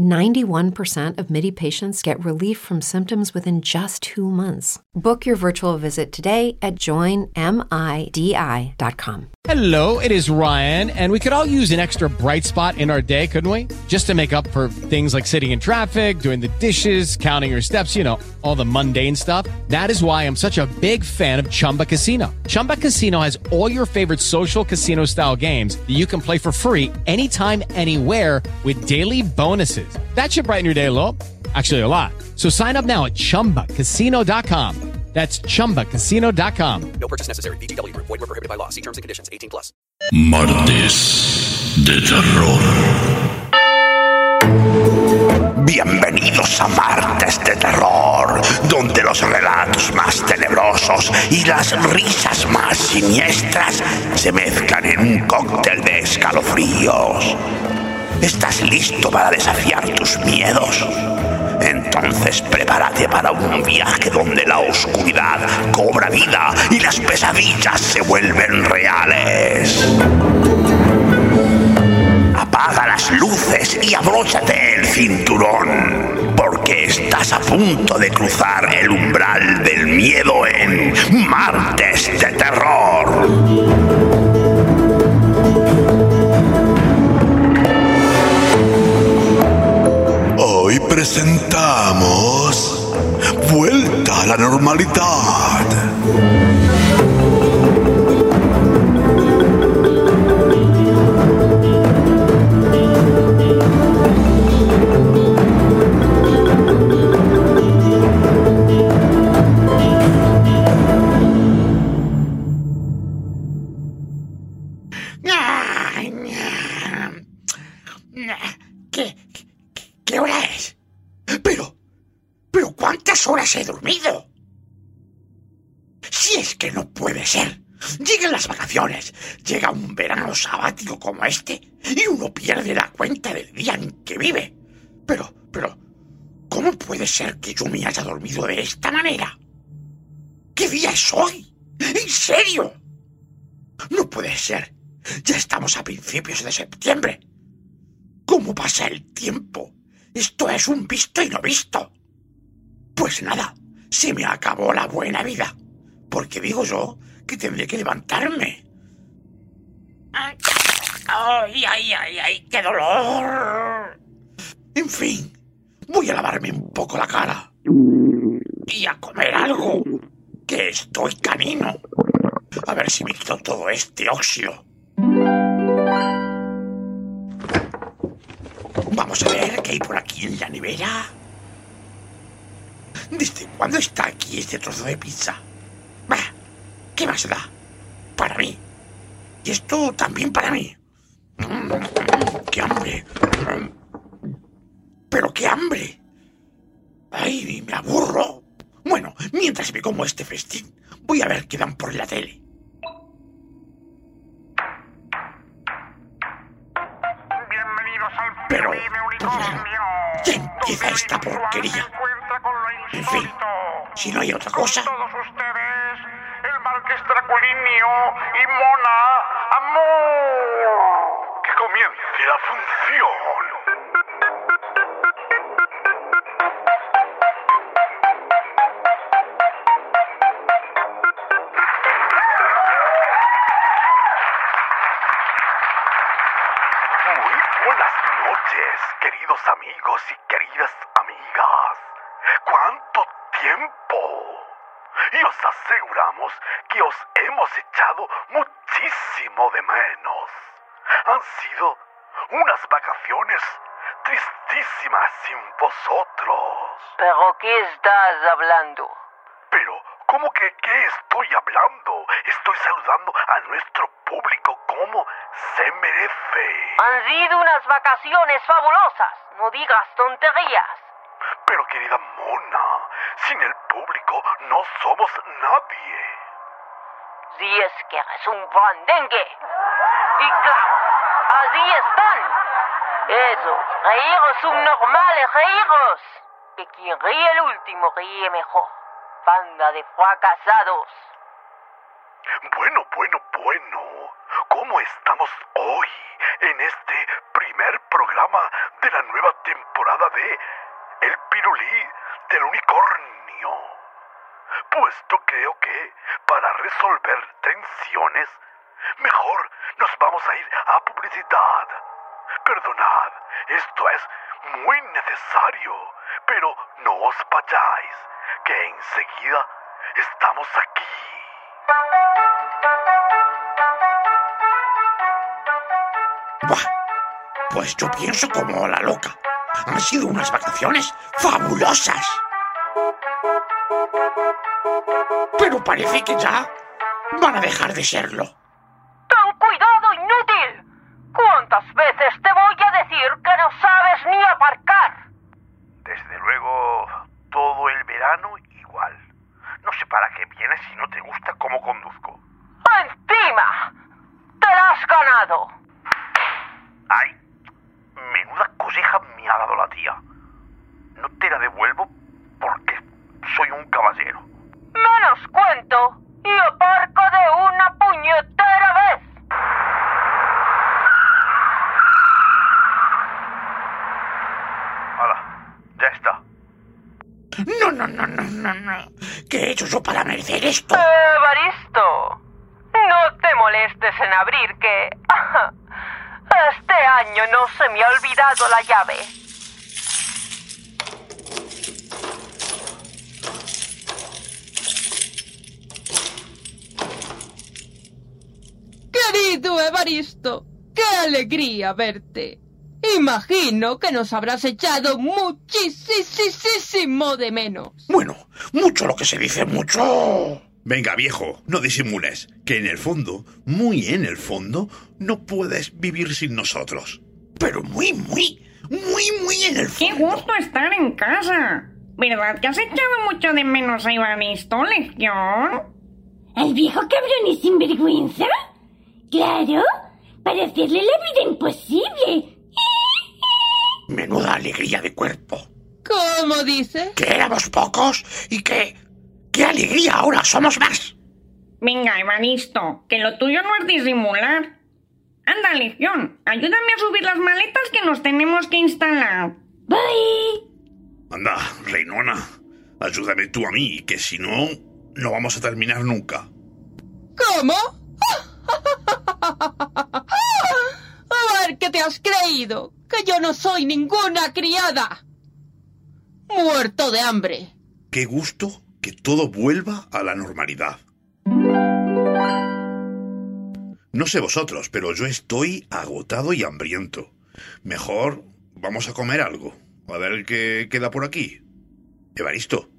91% of MIDI patients get relief from symptoms within just two months. Book your virtual visit today at joinmidi.com. Hello, it is Ryan, and we could all use an extra bright spot in our day, couldn't we? Just to make up for things like sitting in traffic, doing the dishes, counting your steps, you know, all the mundane stuff. That is why I'm such a big fan of Chumba Casino. Chumba Casino has all your favorite social casino style games that you can play for free anytime, anywhere with daily bonuses. That should brighten your day a little. Actually, a lot. So sign up now at chumbacasino.com. That's chumbacasino.com. No purchase necessary. VGW Group. Void were prohibited by law. See terms and conditions. 18 plus. Martes de terror. Bienvenidos a Martes de Terror, donde los relatos más tenebrosos y las risas más siniestras se mezclan en un cóctel de escalofríos. ¿Estás listo para desafiar tus miedos? Entonces prepárate para un viaje donde la oscuridad cobra vida y las pesadillas se vuelven reales. Apaga las luces y abróchate el cinturón, porque estás a punto de cruzar el umbral del miedo en Martes de Terror. Presentamos Vuelta a la normalidad. Como este y uno pierde la cuenta del día en que vive. Pero, pero, ¿cómo puede ser que yo me haya dormido de esta manera? ¿Qué día es hoy? ¿En serio? No puede ser. Ya estamos a principios de septiembre. ¿Cómo pasa el tiempo? Esto es un visto y no visto. Pues nada, se me acabó la buena vida. Porque digo yo que tendré que levantarme. Ay, ay, ay, ay, qué dolor. En fin, voy a lavarme un poco la cara. Y a comer algo, que estoy canino. A ver si me quito todo este óxido. Vamos a ver qué hay por aquí en la nevera. ¿Desde cuándo está aquí este trozo de pizza? Bah, ¿Qué más da? Para mí. Y esto también para mí. Mm, ¡Qué hambre! Mm. ¡Pero qué hambre! ¡Ay, me aburro! Bueno, mientras me como este festín, voy a ver qué dan por la tele. Bienvenidos al Pero, ya empieza esta porquería. En fin, si no hay otra cosa. Todos ustedes, el Marqués Draculinio y Mona Amor. Que comience la función. Muy buenas noches, queridos amigos y queridas amigas. ¿Cuánto tiempo? Y os aseguramos que os hemos echado muchísimo de menos. Han sido unas vacaciones tristísimas sin vosotros. ¿Pero qué estás hablando? Pero, ¿cómo que qué estoy hablando? Estoy saludando a nuestro público como se merece. Han sido unas vacaciones fabulosas. No digas tonterías. Pero querida Mona, sin el público no somos nadie. Así es que eres un blandengue. Y claro, así están. Eso, reíros subnormales, reíros. Que quien ríe el último ríe mejor. Banda de fracasados. Bueno, bueno, bueno. ¿Cómo estamos hoy en este primer programa de la nueva temporada de El Pirulí del Unicornio? Puesto creo que para resolver tensiones, mejor nos vamos a ir a publicidad. Perdonad, esto es muy necesario, pero no os vayáis, que enseguida estamos aquí. Buah, pues yo pienso como la loca. Han sido unas vacaciones fabulosas. Pero parece que ya van a dejar de serlo. ¡Ten cuidado, inútil! ¿Cuántas veces te voy a decir que no sabes ni aparcar? Desde luego, todo el verano igual. No sé para qué vienes si no te gusta cómo conduzco. ¡Encima! ¡Te la has ganado! Ay, menuda coseja me ha dado la tía. No te la devuelvo porque soy un caballero. Menos cuento y aparco de una puñetera vez. Hala, ya está. No, no, no, no, no, no. ¿Qué he hecho yo para merecer esto? Evaristo, no te molestes en abrir que... Este año no se me ha olvidado la llave. Querido Evaristo, qué verte. Imagino que nos habrás echado muchísimo de menos. Bueno, mucho lo que se dice mucho. Venga, viejo, no disimules, que en el fondo, muy en el fondo, no puedes vivir sin nosotros. Pero muy, muy, muy, muy en el Qué fondo. gusto estar en casa. ¿Verdad que has echado mucho de menos a Ivanisto, Legión? ¿Al viejo cabrón y sinvergüenza? Claro, para hacerle la vida imposible. Menuda alegría de cuerpo. ¿Cómo dice? Que éramos pocos y que... ¡Qué alegría! Ahora somos más. Venga, Evaristo, que lo tuyo no es disimular. Anda, Legión, ayúdame a subir las maletas que nos tenemos que instalar. Voy. Anda, Reinona, ayúdame tú a mí, que si no, no vamos a terminar nunca. ¿Cómo? ¿qué te has creído? Que yo no soy ninguna criada. Muerto de hambre. Qué gusto que todo vuelva a la normalidad. No sé vosotros, pero yo estoy agotado y hambriento. Mejor vamos a comer algo. A ver qué queda por aquí. Evaristo,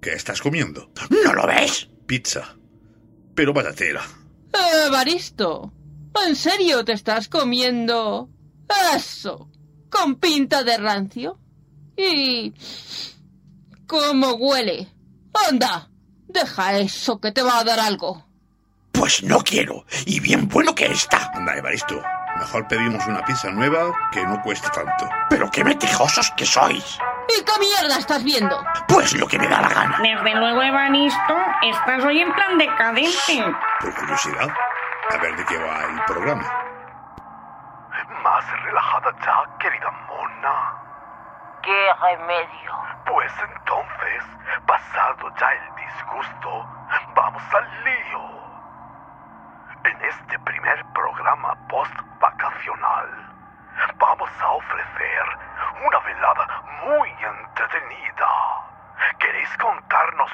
¿qué estás comiendo? ¿No lo ves? Pizza. Pero vaya tela. Evaristo, ¿en serio te estás comiendo eso? ¿Con pinta de rancio? ¿Y cómo huele? Anda, deja eso que te va a dar algo. Pues no quiero. Y bien bueno que está. Anda, Evaristo, mejor pedimos una pizza nueva que no cueste tanto. Pero qué metijosos que sois. ¿Y qué mierda estás viendo? Pues lo que me da la gana. Desde luego, Evaristo, estás hoy en plan decadente. Por curiosidad, a ver de qué va el programa. Más relajada ya, querida mona. ¡Qué remedio! Pues entonces, pasado ya el disgusto, vamos al lío. En este primer programa post-vacacional, vamos a ofrecer una velada muy entretenida. ¿Queréis contarnos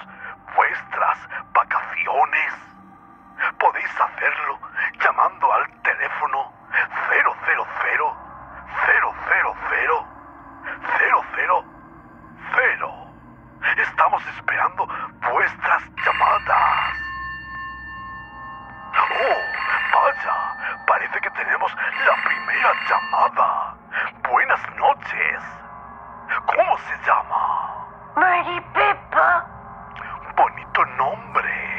vuestras vacaciones? Podéis hacerlo llamando al teléfono 000 000 000. Estamos esperando vuestras llamadas. Oh, vaya, parece que tenemos la primera llamada. Buenas noches. ¿Cómo se llama? Maripepa. Bonito nombre.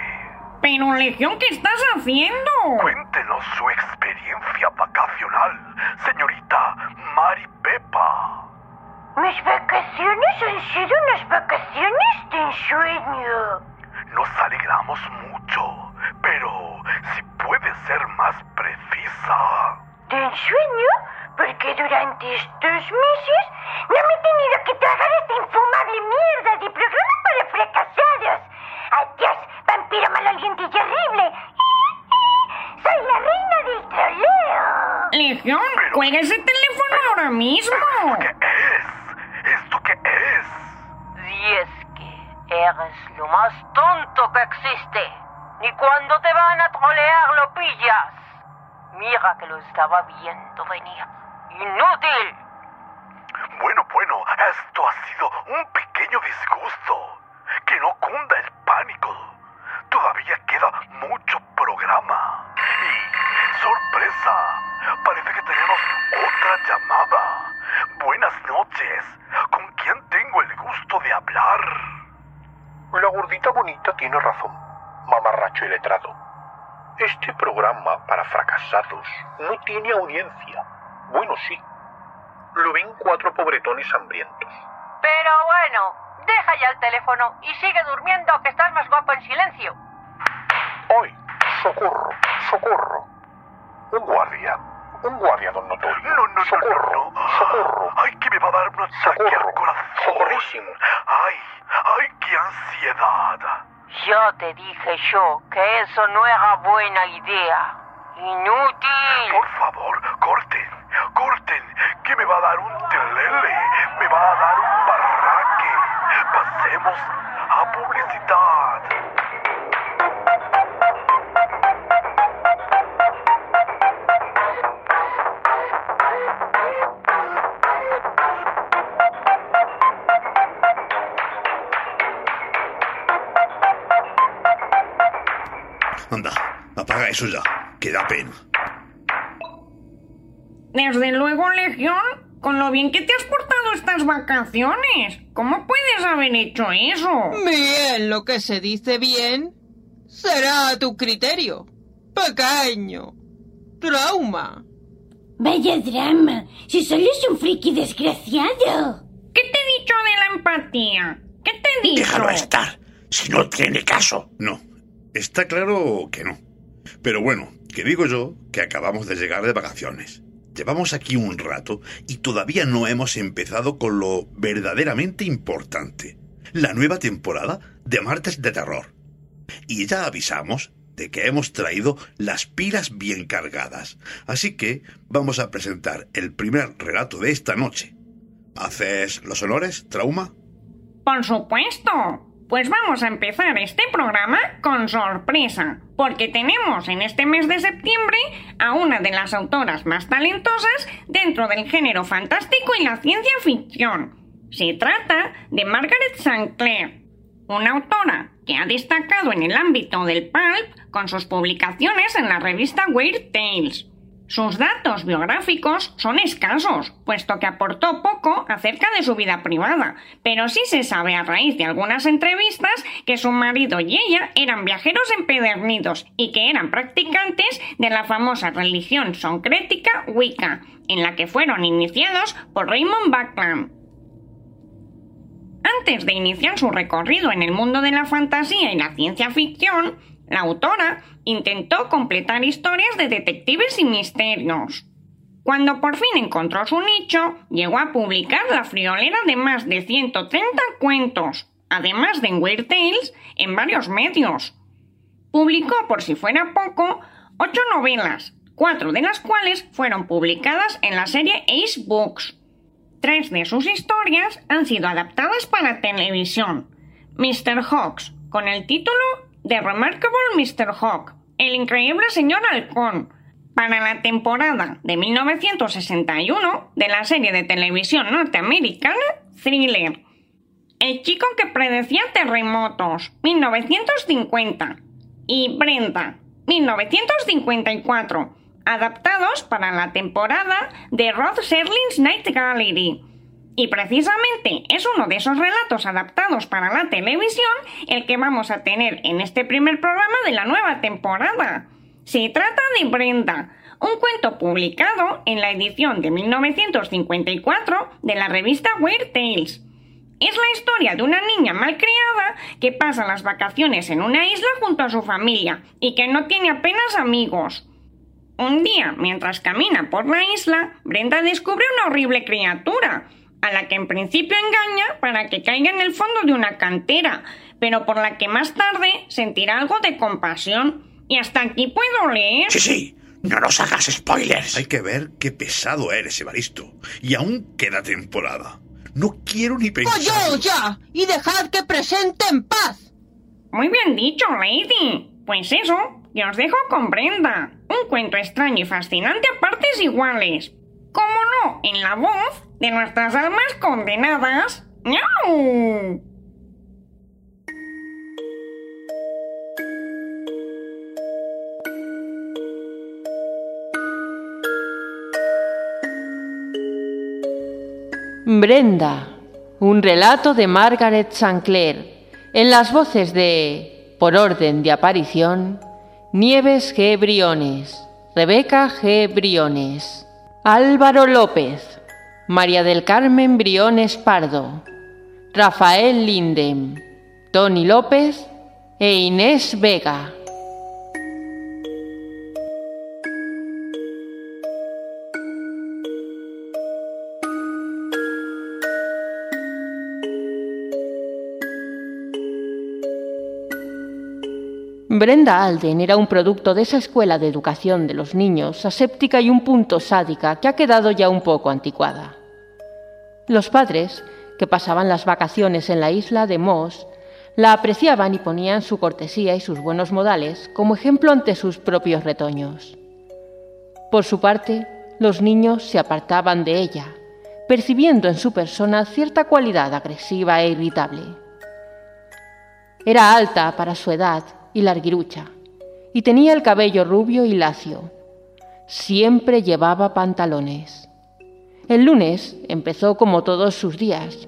Pero, Legión, ¿qué estás haciendo? Cuéntenos su experiencia vacacional, señorita Mari Pepa. Mis vacaciones han sido unas vacaciones de ensueño. Nos alegramos mucho, pero si puede ser más precisa. ¿De ensueño? Porque durante estos meses no me he tenido que tragar esta infumable mierda de programa para fracasados. Adiós, vampiro maloliente y horrible. Soy la reina del troleo. Legión, cuelga ese teléfono ahora mismo. ¿Qué es? ¿Esto qué es? Si es que eres lo más tonto que existe. Ni cuando te van a trolear lo pillas. Mira que lo estaba viendo venir. ¡Inútil! Bueno, bueno, esto ha sido un pequeño disgusto. Que no cunda el pánico. Todavía queda mucho programa. Y, sorpresa, parece que tenemos otra llamada. Buenas noches. ¿Con quién tengo el gusto de hablar? La gordita bonita tiene razón, mamarracho y letrado. Este programa para fracasados no tiene audiencia. Bueno, sí. Lo ven cuatro pobretones hambrientos. Pero bueno, deja ya el teléfono y sigue durmiendo que estás más guapo en silencio. ¡Ay! ¡Socorro! ¡Socorro! Un guardia. Un guardia, don Notorio. No, no, ¡Socorro! no, no. ¡Socorro! ¡Ay, que me va a dar un ataque ¡Socorro! al corazón! ¡Socorrísimo! ¡Ay, ay, qué ansiedad! Ya te dije yo que eso no era buena idea. Inútil. Por favor, corten, corten, que me va a dar un telele, me va a dar un barraque. Pasemos a publicidad. Apaga eso ya, que da pena. Desde luego, Legión, con lo bien que te has portado estas vacaciones. ¿Cómo puedes haber hecho eso? Bien, lo que se dice bien será a tu criterio. Pequeño. Trauma. Vaya drama, si solo es un friki desgraciado. ¿Qué te he dicho de la empatía? ¿Qué te he dicho? Déjalo estar, si no tiene caso. No, está claro que no. Pero bueno, que digo yo que acabamos de llegar de vacaciones. Llevamos aquí un rato y todavía no hemos empezado con lo verdaderamente importante, la nueva temporada de Martes de Terror. Y ya avisamos de que hemos traído las pilas bien cargadas, así que vamos a presentar el primer relato de esta noche. ¿Haces los honores, Trauma? Por supuesto. Pues vamos a empezar este programa con sorpresa, porque tenemos en este mes de septiembre a una de las autoras más talentosas dentro del género fantástico y la ciencia ficción. Se trata de Margaret St. Clair, una autora que ha destacado en el ámbito del pulp con sus publicaciones en la revista Weird Tales. Sus datos biográficos son escasos, puesto que aportó poco acerca de su vida privada, pero sí se sabe a raíz de algunas entrevistas que su marido y ella eran viajeros empedernidos y que eran practicantes de la famosa religión soncrética Wicca, en la que fueron iniciados por Raymond Buckland. Antes de iniciar su recorrido en el mundo de la fantasía y la ciencia ficción, la autora intentó completar historias de detectives y misterios. Cuando por fin encontró su nicho, llegó a publicar la friolera de más de 130 cuentos, además de Weird Tales, en varios medios. Publicó, por si fuera poco, ocho novelas, cuatro de las cuales fueron publicadas en la serie Ace Books. Tres de sus historias han sido adaptadas para televisión. Mr. Hawks, con el título The Remarkable Mr. Hawk, El increíble señor halcón, para la temporada de 1961 de la serie de televisión norteamericana Thriller. El chico que predecía terremotos, 1950. Y Brenda, 1954, adaptados para la temporada de Rod Serling's Night Gallery. Y precisamente es uno de esos relatos adaptados para la televisión el que vamos a tener en este primer programa de la nueva temporada. Se trata de Brenda, un cuento publicado en la edición de 1954 de la revista Weird Tales. Es la historia de una niña malcriada que pasa las vacaciones en una isla junto a su familia y que no tiene apenas amigos. Un día, mientras camina por la isla, Brenda descubre una horrible criatura, a la que en principio engaña para que caiga en el fondo de una cantera, pero por la que más tarde sentirá algo de compasión. Y hasta aquí puedo leer. Sí, sí. No nos hagas spoilers. Hay que ver qué pesado eres, Evaristo. Y aún queda temporada. No quiero ni pensar. ¡Oye, ya! ¡Y dejad que presente en paz! Muy bien dicho, Lady. Pues eso, y os dejo con Brenda. Un cuento extraño y fascinante a partes iguales. ¿Cómo no? En la voz de nuestras almas condenadas. ¡Miau! Brenda, un relato de Margaret Sancler, en las voces de, por orden de aparición, Nieves G. Briones, Rebeca G. Briones, Álvaro López, María del Carmen Briones Pardo, Rafael Lindem, Tony López e Inés Vega. Brenda Alden era un producto de esa escuela de educación de los niños, aséptica y un punto sádica que ha quedado ya un poco anticuada. Los padres, que pasaban las vacaciones en la isla de Moss, la apreciaban y ponían su cortesía y sus buenos modales como ejemplo ante sus propios retoños. Por su parte, los niños se apartaban de ella, percibiendo en su persona cierta cualidad agresiva e irritable. Era alta para su edad y larguirucha, y tenía el cabello rubio y lacio. Siempre llevaba pantalones. El lunes empezó como todos sus días.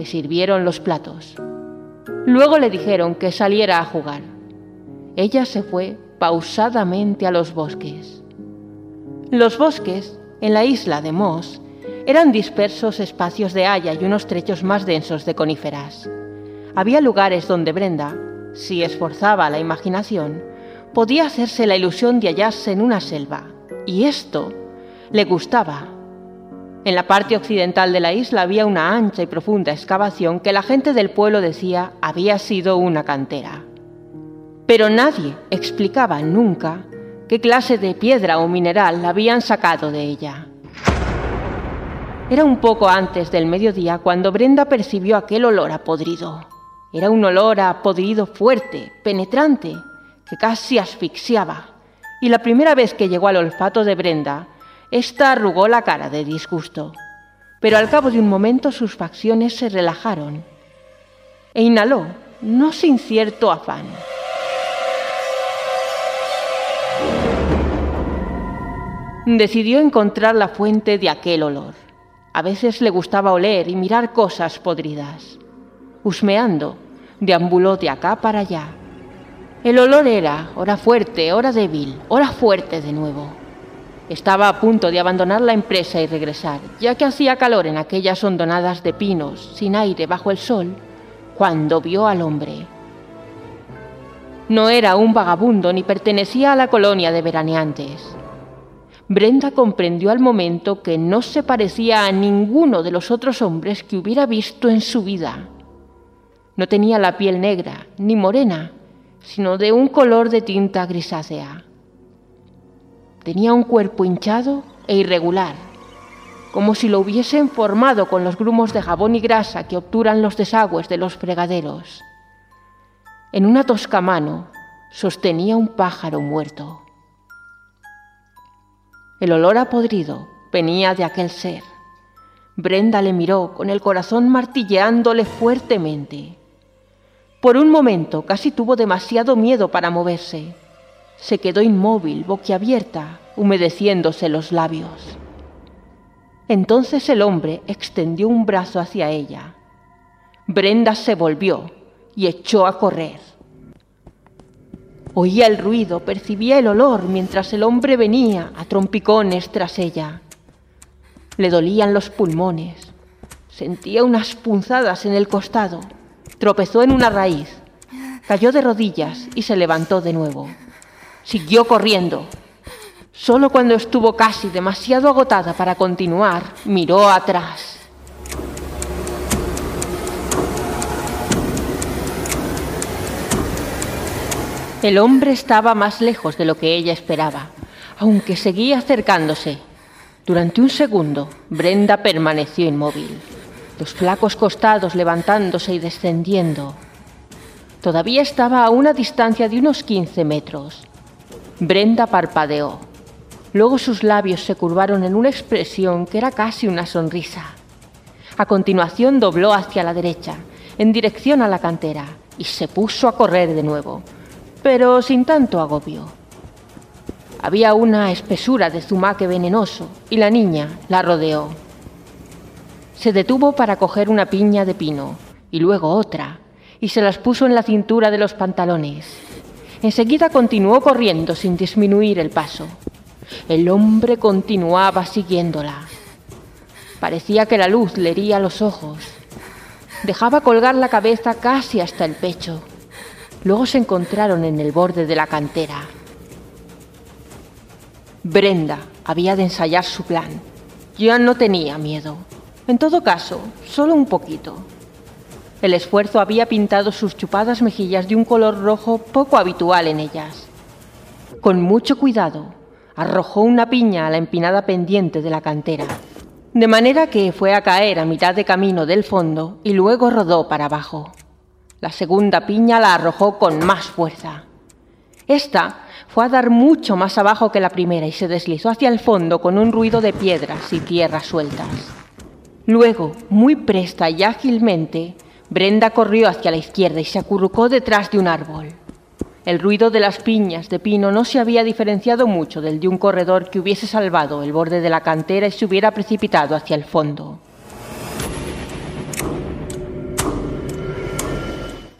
Le sirvieron los platos. Luego le dijeron que saliera a jugar. Ella se fue pausadamente a los bosques. Los bosques, en la isla de Moss, eran dispersos espacios de haya y unos trechos más densos de coníferas. Había lugares donde Brenda, si esforzaba la imaginación, podía hacerse la ilusión de hallarse en una selva, y esto le gustaba. En la parte occidental de la isla había una ancha y profunda excavación que la gente del pueblo decía había sido una cantera. Pero nadie explicaba nunca qué clase de piedra o mineral habían sacado de ella. Era un poco antes del mediodía cuando Brenda percibió aquel olor a podrido. Era un olor a podrido fuerte, penetrante, que casi asfixiaba. Y la primera vez que llegó al olfato de Brenda, ésta arrugó la cara de disgusto. Pero al cabo de un momento sus facciones se relajaron e inhaló, no sin cierto afán. Decidió encontrar la fuente de aquel olor. A veces le gustaba oler y mirar cosas podridas. Husmeando, deambuló de acá para allá. El olor era, ora fuerte, ora débil, ora fuerte de nuevo. Estaba a punto de abandonar la empresa y regresar, ya que hacía calor en aquellas hondonadas de pinos, sin aire bajo el sol, cuando vio al hombre. No era un vagabundo ni pertenecía a la colonia de veraneantes. Brenda comprendió al momento que no se parecía a ninguno de los otros hombres que hubiera visto en su vida. No tenía la piel negra ni morena, sino de un color de tinta grisácea. Tenía un cuerpo hinchado e irregular, como si lo hubiesen formado con los grumos de jabón y grasa que obturan los desagües de los fregaderos. En una tosca mano sostenía un pájaro muerto. El olor a podrido venía de aquel ser. Brenda le miró con el corazón martilleándole fuertemente. Por un momento casi tuvo demasiado miedo para moverse. Se quedó inmóvil, boquiabierta, humedeciéndose los labios. Entonces el hombre extendió un brazo hacia ella. Brenda se volvió y echó a correr. Oía el ruido, percibía el olor mientras el hombre venía a trompicones tras ella. Le dolían los pulmones, sentía unas punzadas en el costado, tropezó en una raíz, cayó de rodillas y se levantó de nuevo. Siguió corriendo. Solo cuando estuvo casi demasiado agotada para continuar, miró atrás. El hombre estaba más lejos de lo que ella esperaba, aunque seguía acercándose. Durante un segundo, Brenda permaneció inmóvil, los flacos costados levantándose y descendiendo. Todavía estaba a una distancia de unos 15 metros. Brenda parpadeó. Luego sus labios se curvaron en una expresión que era casi una sonrisa. A continuación dobló hacia la derecha, en dirección a la cantera, y se puso a correr de nuevo pero sin tanto agobio. Había una espesura de zumaque venenoso y la niña la rodeó. Se detuvo para coger una piña de pino y luego otra, y se las puso en la cintura de los pantalones. Enseguida continuó corriendo sin disminuir el paso. El hombre continuaba siguiéndola. Parecía que la luz le hería los ojos. Dejaba colgar la cabeza casi hasta el pecho. Luego se encontraron en el borde de la cantera. Brenda había de ensayar su plan. Ya no tenía miedo. En todo caso, solo un poquito. El esfuerzo había pintado sus chupadas mejillas de un color rojo poco habitual en ellas. Con mucho cuidado, arrojó una piña a la empinada pendiente de la cantera, de manera que fue a caer a mitad de camino del fondo y luego rodó para abajo. La segunda piña la arrojó con más fuerza. Esta fue a dar mucho más abajo que la primera y se deslizó hacia el fondo con un ruido de piedras y tierras sueltas. Luego, muy presta y ágilmente, Brenda corrió hacia la izquierda y se acurrucó detrás de un árbol. El ruido de las piñas de pino no se había diferenciado mucho del de un corredor que hubiese salvado el borde de la cantera y se hubiera precipitado hacia el fondo.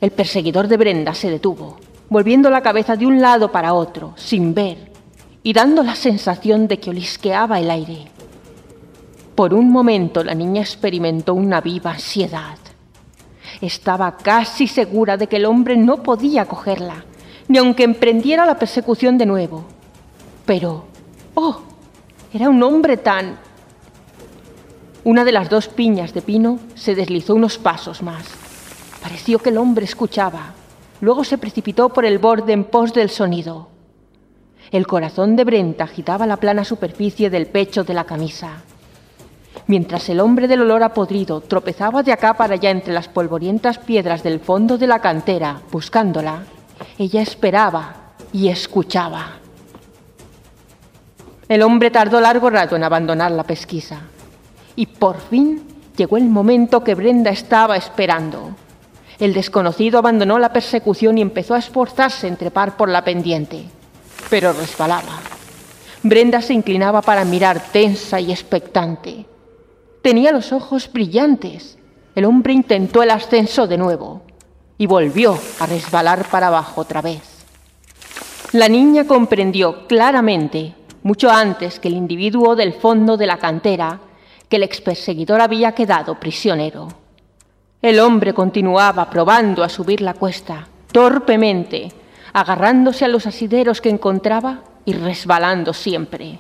El perseguidor de Brenda se detuvo, volviendo la cabeza de un lado para otro, sin ver, y dando la sensación de que olisqueaba el aire. Por un momento la niña experimentó una viva ansiedad. Estaba casi segura de que el hombre no podía cogerla, ni aunque emprendiera la persecución de nuevo. Pero, oh, era un hombre tan... Una de las dos piñas de pino se deslizó unos pasos más Pareció que el hombre escuchaba. Luego se precipitó por el borde en pos del sonido. El corazón de Brenta agitaba la plana superficie del pecho de la camisa. Mientras el hombre del olor a podrido tropezaba de acá para allá entre las polvorientas piedras del fondo de la cantera, buscándola, ella esperaba y escuchaba. El hombre tardó largo rato en abandonar la pesquisa. Y por fin llegó el momento que Brenda estaba esperando. El desconocido abandonó la persecución y empezó a esforzarse en trepar por la pendiente, pero resbalaba. Brenda se inclinaba para mirar tensa y expectante. Tenía los ojos brillantes. El hombre intentó el ascenso de nuevo y volvió a resbalar para abajo otra vez. La niña comprendió claramente mucho antes que el individuo del fondo de la cantera, que el experseguidor había quedado prisionero. El hombre continuaba probando a subir la cuesta, torpemente, agarrándose a los asideros que encontraba y resbalando siempre.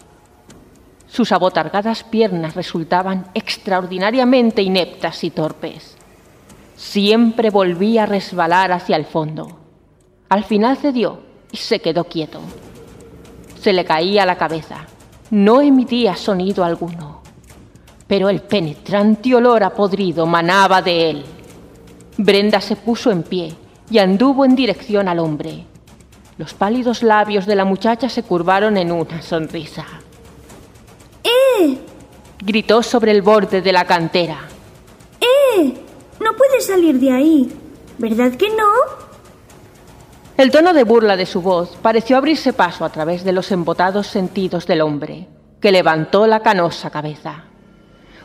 Sus abotargadas piernas resultaban extraordinariamente ineptas y torpes. Siempre volvía a resbalar hacia el fondo. Al final cedió y se quedó quieto. Se le caía la cabeza. No emitía sonido alguno. Pero el penetrante olor a podrido manaba de él. Brenda se puso en pie y anduvo en dirección al hombre. Los pálidos labios de la muchacha se curvaron en una sonrisa. ¡Eh! Gritó sobre el borde de la cantera. ¡Eh! No puedes salir de ahí. ¿Verdad que no? El tono de burla de su voz pareció abrirse paso a través de los embotados sentidos del hombre, que levantó la canosa cabeza.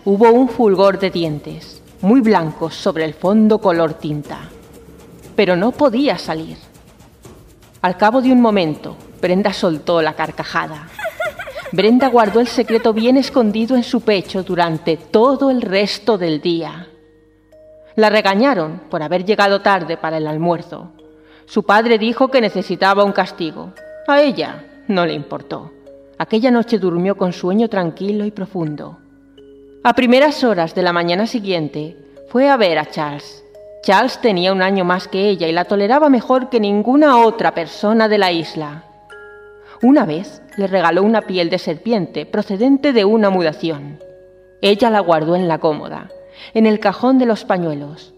Hubo un fulgor de dientes, muy blancos sobre el fondo color tinta. Pero no podía salir. Al cabo de un momento, Brenda soltó la carcajada. Brenda guardó el secreto bien escondido en su pecho durante todo el resto del día. La regañaron por haber llegado tarde para el almuerzo. Su padre dijo que necesitaba un castigo. A ella no le importó. Aquella noche durmió con sueño tranquilo y profundo. A primeras horas de la mañana siguiente fue a ver a Charles. Charles tenía un año más que ella y la toleraba mejor que ninguna otra persona de la isla. Una vez le regaló una piel de serpiente procedente de una mudación. Ella la guardó en la cómoda, en el cajón de los pañuelos.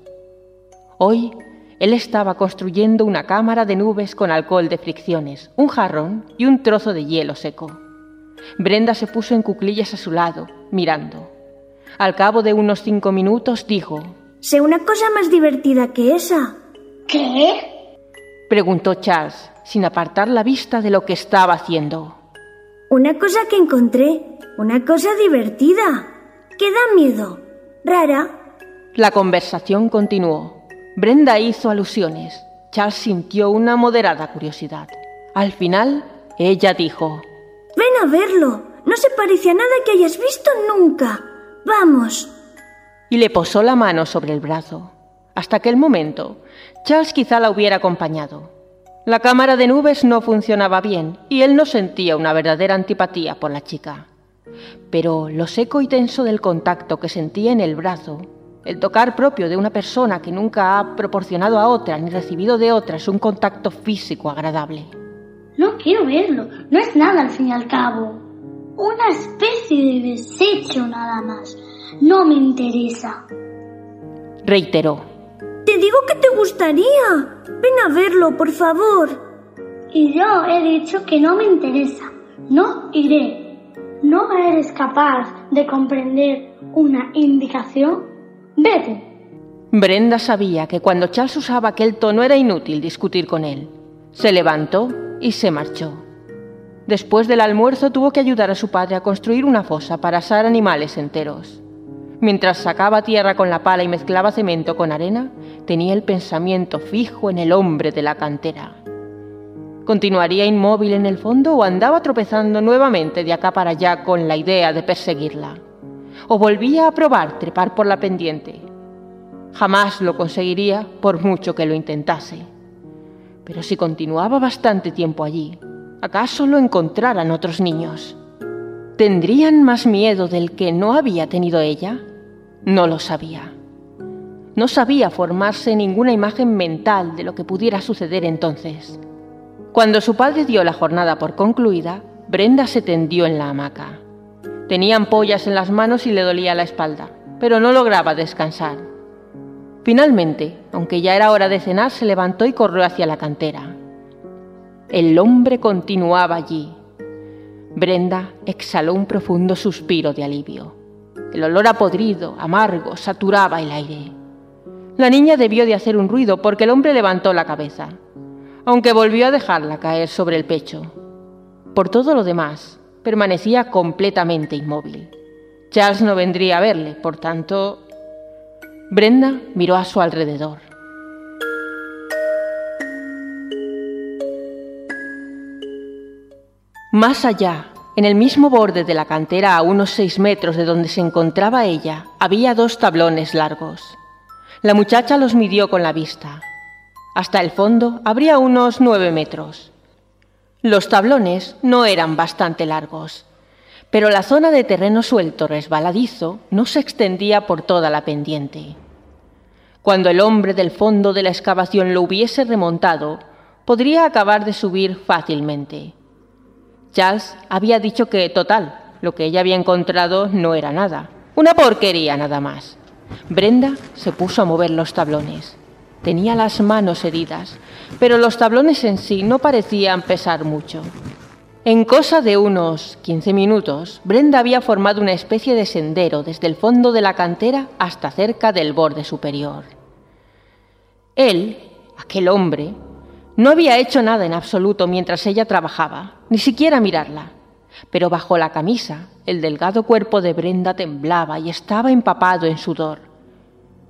Hoy él estaba construyendo una cámara de nubes con alcohol de fricciones, un jarrón y un trozo de hielo seco. Brenda se puso en cuclillas a su lado, mirando. Al cabo de unos cinco minutos dijo, Sé una cosa más divertida que esa. ¿Qué? Preguntó Charles, sin apartar la vista de lo que estaba haciendo. Una cosa que encontré. Una cosa divertida. Que da miedo. Rara. La conversación continuó. Brenda hizo alusiones. Charles sintió una moderada curiosidad. Al final, ella dijo, Ven a verlo. No se parece a nada que hayas visto nunca. Vamos y le posó la mano sobre el brazo. Hasta aquel momento, Charles quizá la hubiera acompañado. La cámara de nubes no funcionaba bien y él no sentía una verdadera antipatía por la chica. Pero lo seco y tenso del contacto que sentía en el brazo, el tocar propio de una persona que nunca ha proporcionado a otra ni recibido de otras un contacto físico agradable. No quiero verlo, no es nada al fin y al cabo. Una especie de desecho nada más. No me interesa. Reiteró. Te digo que te gustaría. Ven a verlo, por favor. Y yo he dicho que no me interesa. No iré. ¿No eres capaz de comprender una indicación? Vete. Brenda sabía que cuando Charles usaba aquel tono era inútil discutir con él. Se levantó y se marchó. Después del almuerzo tuvo que ayudar a su padre a construir una fosa para asar animales enteros. Mientras sacaba tierra con la pala y mezclaba cemento con arena, tenía el pensamiento fijo en el hombre de la cantera. ¿Continuaría inmóvil en el fondo o andaba tropezando nuevamente de acá para allá con la idea de perseguirla? ¿O volvía a probar trepar por la pendiente? Jamás lo conseguiría por mucho que lo intentase. Pero si continuaba bastante tiempo allí, ¿acaso lo encontraran otros niños? ¿Tendrían más miedo del que no había tenido ella? No lo sabía. No sabía formarse ninguna imagen mental de lo que pudiera suceder entonces. Cuando su padre dio la jornada por concluida, Brenda se tendió en la hamaca. Tenía ampollas en las manos y le dolía la espalda, pero no lograba descansar. Finalmente, aunque ya era hora de cenar, se levantó y corrió hacia la cantera. El hombre continuaba allí, Brenda exhaló un profundo suspiro de alivio. El olor a podrido, amargo, saturaba el aire. La niña debió de hacer un ruido porque el hombre levantó la cabeza, aunque volvió a dejarla caer sobre el pecho. Por todo lo demás, permanecía completamente inmóvil. Charles no vendría a verle, por tanto... Brenda miró a su alrededor. Más allá, En el mismo borde de la cantera, a unos seis metros de donde se encontraba ella, había dos tablones largos. La muchacha los midió con la vista. Hasta el fondo habría unos nueve metros. Los tablones no eran bastante largos, pero la zona de terreno suelto resbaladizo no se extendía por toda la pendiente. Cuando el hombre del fondo de la excavación lo hubiese remontado, podría acabar de subir fácilmente. Charles había dicho que, total, lo que ella había encontrado no era nada, una porquería nada más. Brenda se puso a mover los tablones. Tenía las manos heridas, pero los tablones en sí no parecían pesar mucho. En cosa de unos 15 minutos, Brenda había formado una especie de sendero desde el fondo de la cantera hasta cerca del borde superior. Él, aquel hombre, no había hecho nada en absoluto mientras ella trabajaba, ni siquiera mirarla. Pero bajo la camisa, el delgado cuerpo de Brenda temblaba y estaba empapado en sudor.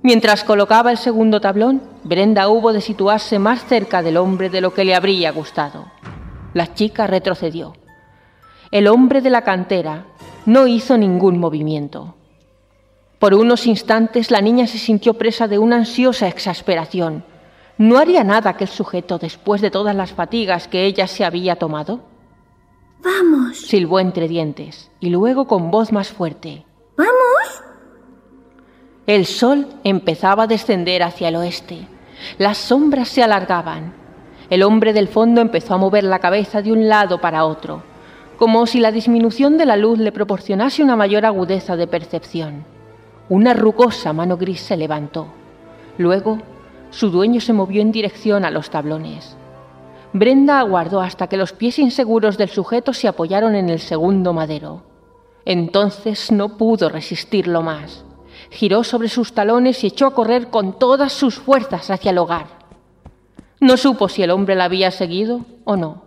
Mientras colocaba el segundo tablón, Brenda hubo de situarse más cerca del hombre de lo que le habría gustado. La chica retrocedió. El hombre de la cantera no hizo ningún movimiento. Por unos instantes la niña se sintió presa de una ansiosa exasperación. ¿No haría nada aquel sujeto después de todas las fatigas que ella se había tomado? Vamos. silbó entre dientes, y luego con voz más fuerte. Vamos. El sol empezaba a descender hacia el oeste. Las sombras se alargaban. El hombre del fondo empezó a mover la cabeza de un lado para otro, como si la disminución de la luz le proporcionase una mayor agudeza de percepción. Una rugosa mano gris se levantó. Luego, su dueño se movió en dirección a los tablones. Brenda aguardó hasta que los pies inseguros del sujeto se apoyaron en el segundo madero. Entonces no pudo resistirlo más. Giró sobre sus talones y echó a correr con todas sus fuerzas hacia el hogar. No supo si el hombre la había seguido o no.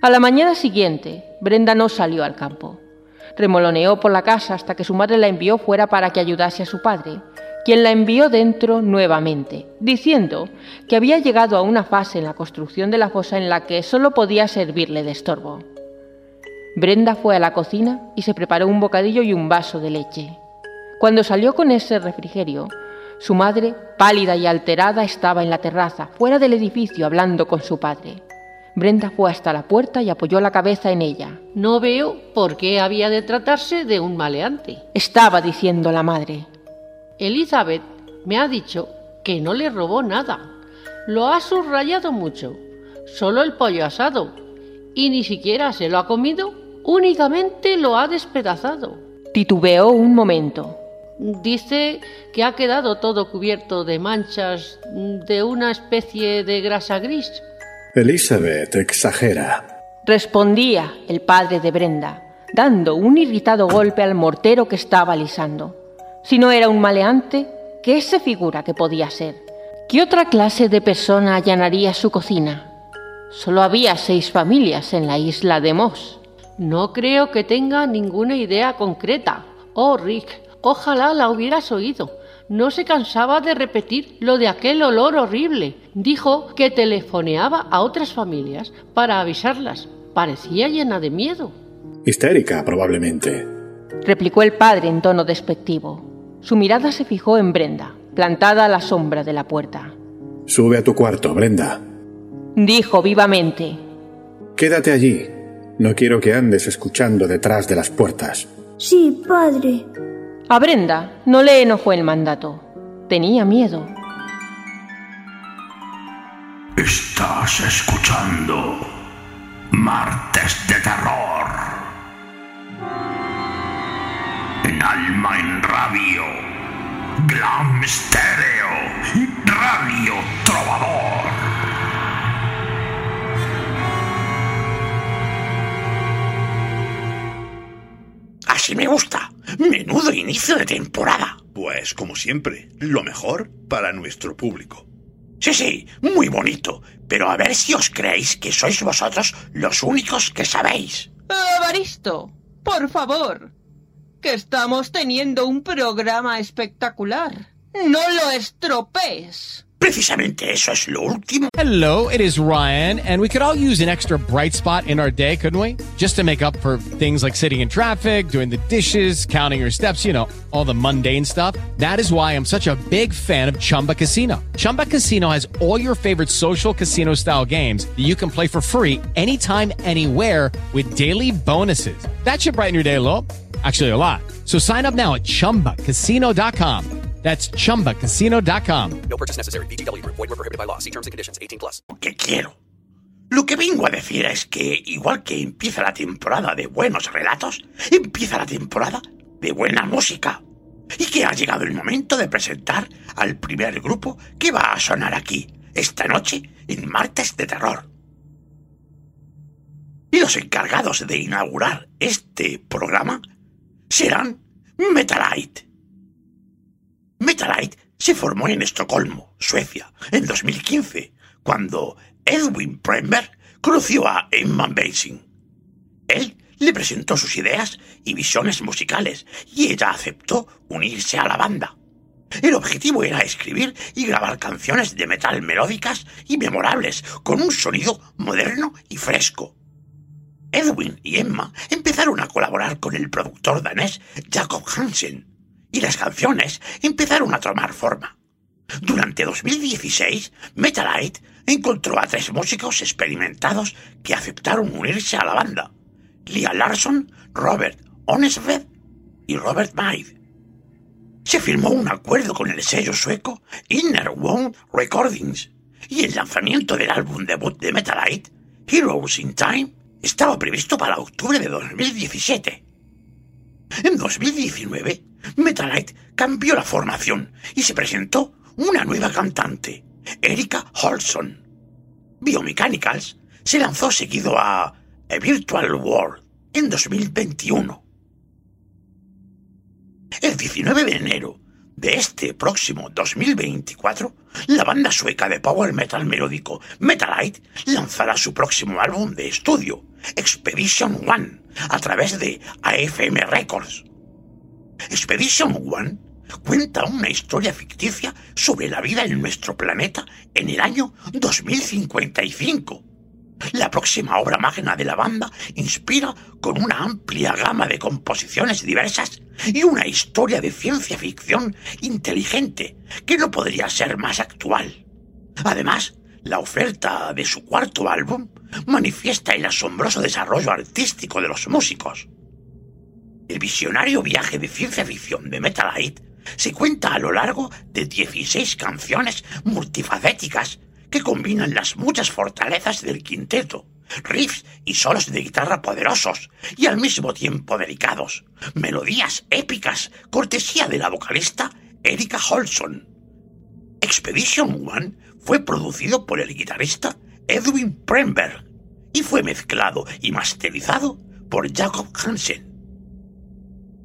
A la mañana siguiente, Brenda no salió al campo. Remoloneó por la casa hasta que su madre la envió fuera para que ayudase a su padre, quien la envió dentro nuevamente, diciendo que había llegado a una fase en la construcción de la fosa en la que solo podía servirle de estorbo. Brenda fue a la cocina y se preparó un bocadillo y un vaso de leche. Cuando salió con ese refrigerio, su madre, pálida y alterada, estaba en la terraza, fuera del edificio, hablando con su padre. Brenda fue hasta la puerta y apoyó la cabeza en ella. No veo por qué había de tratarse de un maleante. Estaba diciendo la madre. Elizabeth me ha dicho que no le robó nada. Lo ha subrayado mucho. Solo el pollo asado. Y ni siquiera se lo ha comido, únicamente lo ha despedazado. Titubeó un momento. Dice que ha quedado todo cubierto de manchas de una especie de grasa gris. Elizabeth exagera. Respondía el padre de Brenda, dando un irritado golpe al mortero que estaba alisando. Si no era un maleante, ¿qué se figura que podía ser? ¿Qué otra clase de persona allanaría su cocina? Solo había seis familias en la isla de Moss. No creo que tenga ninguna idea concreta. Oh, Rick, ojalá la hubieras oído. No se cansaba de repetir lo de aquel olor horrible. Dijo que telefoneaba a otras familias para avisarlas. Parecía llena de miedo. Histérica, probablemente. Replicó el padre en tono despectivo. Su mirada se fijó en Brenda, plantada a la sombra de la puerta. Sube a tu cuarto, Brenda. Dijo vivamente. Quédate allí. No quiero que andes escuchando detrás de las puertas. Sí, padre. A Brenda no le enojó el mandato. Tenía miedo. Estás escuchando Martes de Terror. Alma en Radio. Glam Stereo. Radio Trovador. Así me gusta. Menudo inicio de temporada. Pues como siempre, lo mejor para nuestro público. Sí, sí, muy bonito. Pero a ver si os creéis que sois vosotros los únicos que sabéis. Evaristo, por favor. Que estamos teniendo un programa espectacular. No lo estropees. Precisamente eso es lo último. Hello, it is Ryan, and we could all use an extra bright spot in our day, couldn't we? Just to make up for things like sitting in traffic, doing the dishes, counting your steps, you know, all the mundane stuff. That is why I'm such a big fan of Chumba Casino. Chumba Casino has all your favorite social casino style games that you can play for free anytime, anywhere with daily bonuses. That should brighten your day a little. Actually, a lot. So sign up now at chumbacasino.com. That's chumbacasino.com. No purchase necessary. Group. Void were prohibited by law. See terms and conditions. 18 plus. que quiero. Lo que vengo a decir es que, igual que empieza la temporada de buenos relatos, empieza la temporada de buena música. Y que ha llegado el momento de presentar al primer grupo que va a sonar aquí, esta noche, en Martes de Terror. Y los encargados de inaugurar este programa serán Metalite. Metalite se formó en Estocolmo, Suecia, en 2015, cuando Edwin Premberg conoció a Emma Basing. Él le presentó sus ideas y visiones musicales y ella aceptó unirse a la banda. El objetivo era escribir y grabar canciones de metal melódicas y memorables con un sonido moderno y fresco. Edwin y Emma empezaron a colaborar con el productor danés Jacob Hansen y las canciones empezaron a tomar forma. Durante 2016, Metalite encontró a tres músicos experimentados que aceptaron unirse a la banda. Lia Larson, Robert Onesved y Robert Maid. Se firmó un acuerdo con el sello sueco Inner Wound Recordings y el lanzamiento del álbum debut de Metalite, Heroes in Time, estaba previsto para octubre de 2017. En 2019, Metalite cambió la formación y se presentó una nueva cantante, Erika Holson. Biomechanicals se lanzó seguido a A Virtual World en 2021. El 19 de enero de este próximo 2024, la banda sueca de power metal melódico Metalite lanzará su próximo álbum de estudio, Expedition One, a través de AFM Records. Expedition One cuenta una historia ficticia sobre la vida en nuestro planeta en el año 2055. La próxima obra magna de la banda inspira con una amplia gama de composiciones diversas y una historia de ciencia ficción inteligente que no podría ser más actual. Además, la oferta de su cuarto álbum manifiesta el asombroso desarrollo artístico de los músicos. El visionario viaje de ciencia ficción de Metalite se cuenta a lo largo de 16 canciones multifacéticas que combinan las muchas fortalezas del quinteto, riffs y solos de guitarra poderosos y al mismo tiempo delicados, melodías épicas, cortesía de la vocalista Erika Holson. Expedition One fue producido por el guitarrista Edwin Premberg y fue mezclado y masterizado por Jacob Hansen.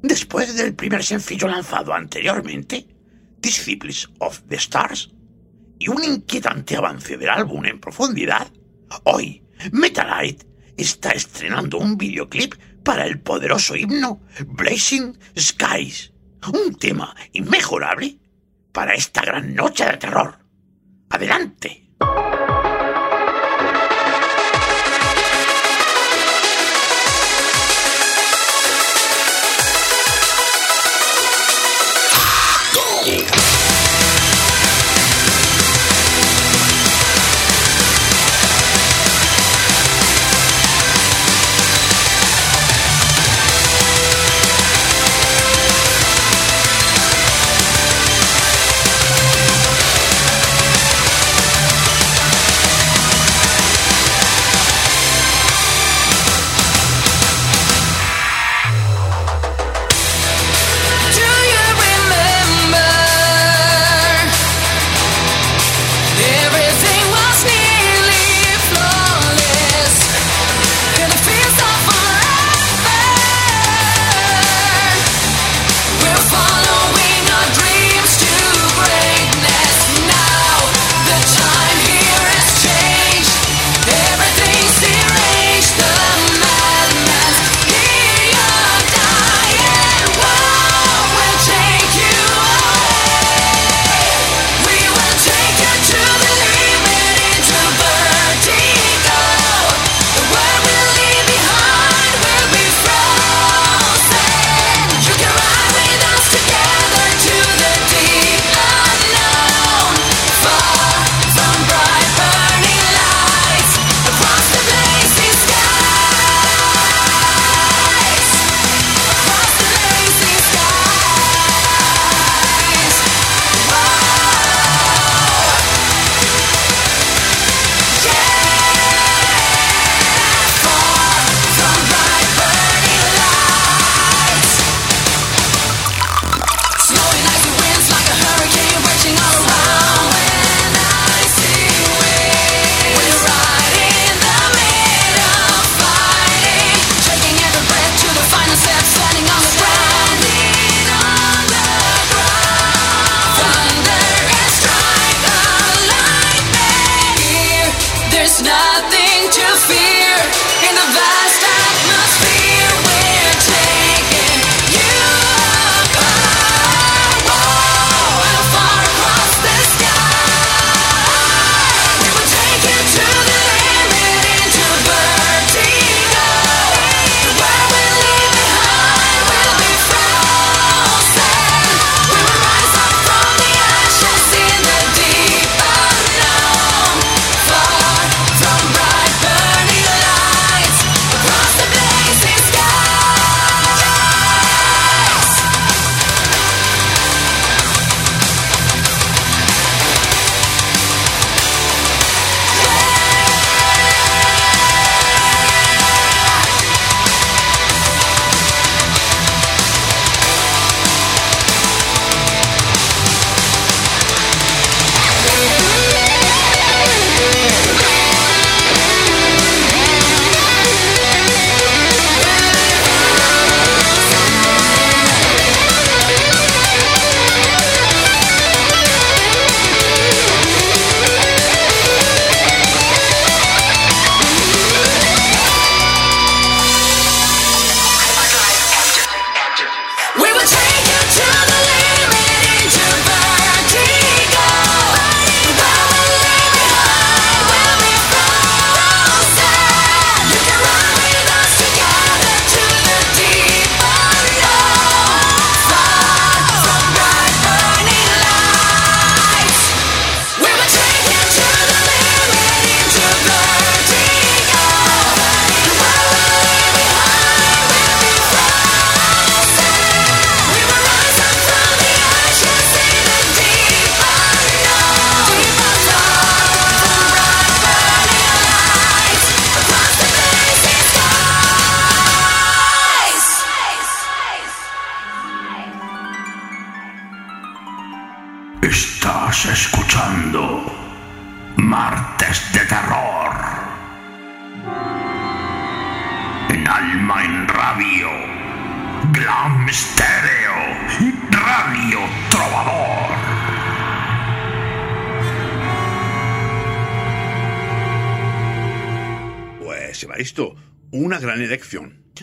Después del primer sencillo lanzado anteriormente, Disciples of the Stars, y un inquietante avance del álbum en profundidad, hoy Metalite está estrenando un videoclip para el poderoso himno Blazing Skies, un tema inmejorable para esta gran noche de terror. ¡Adelante!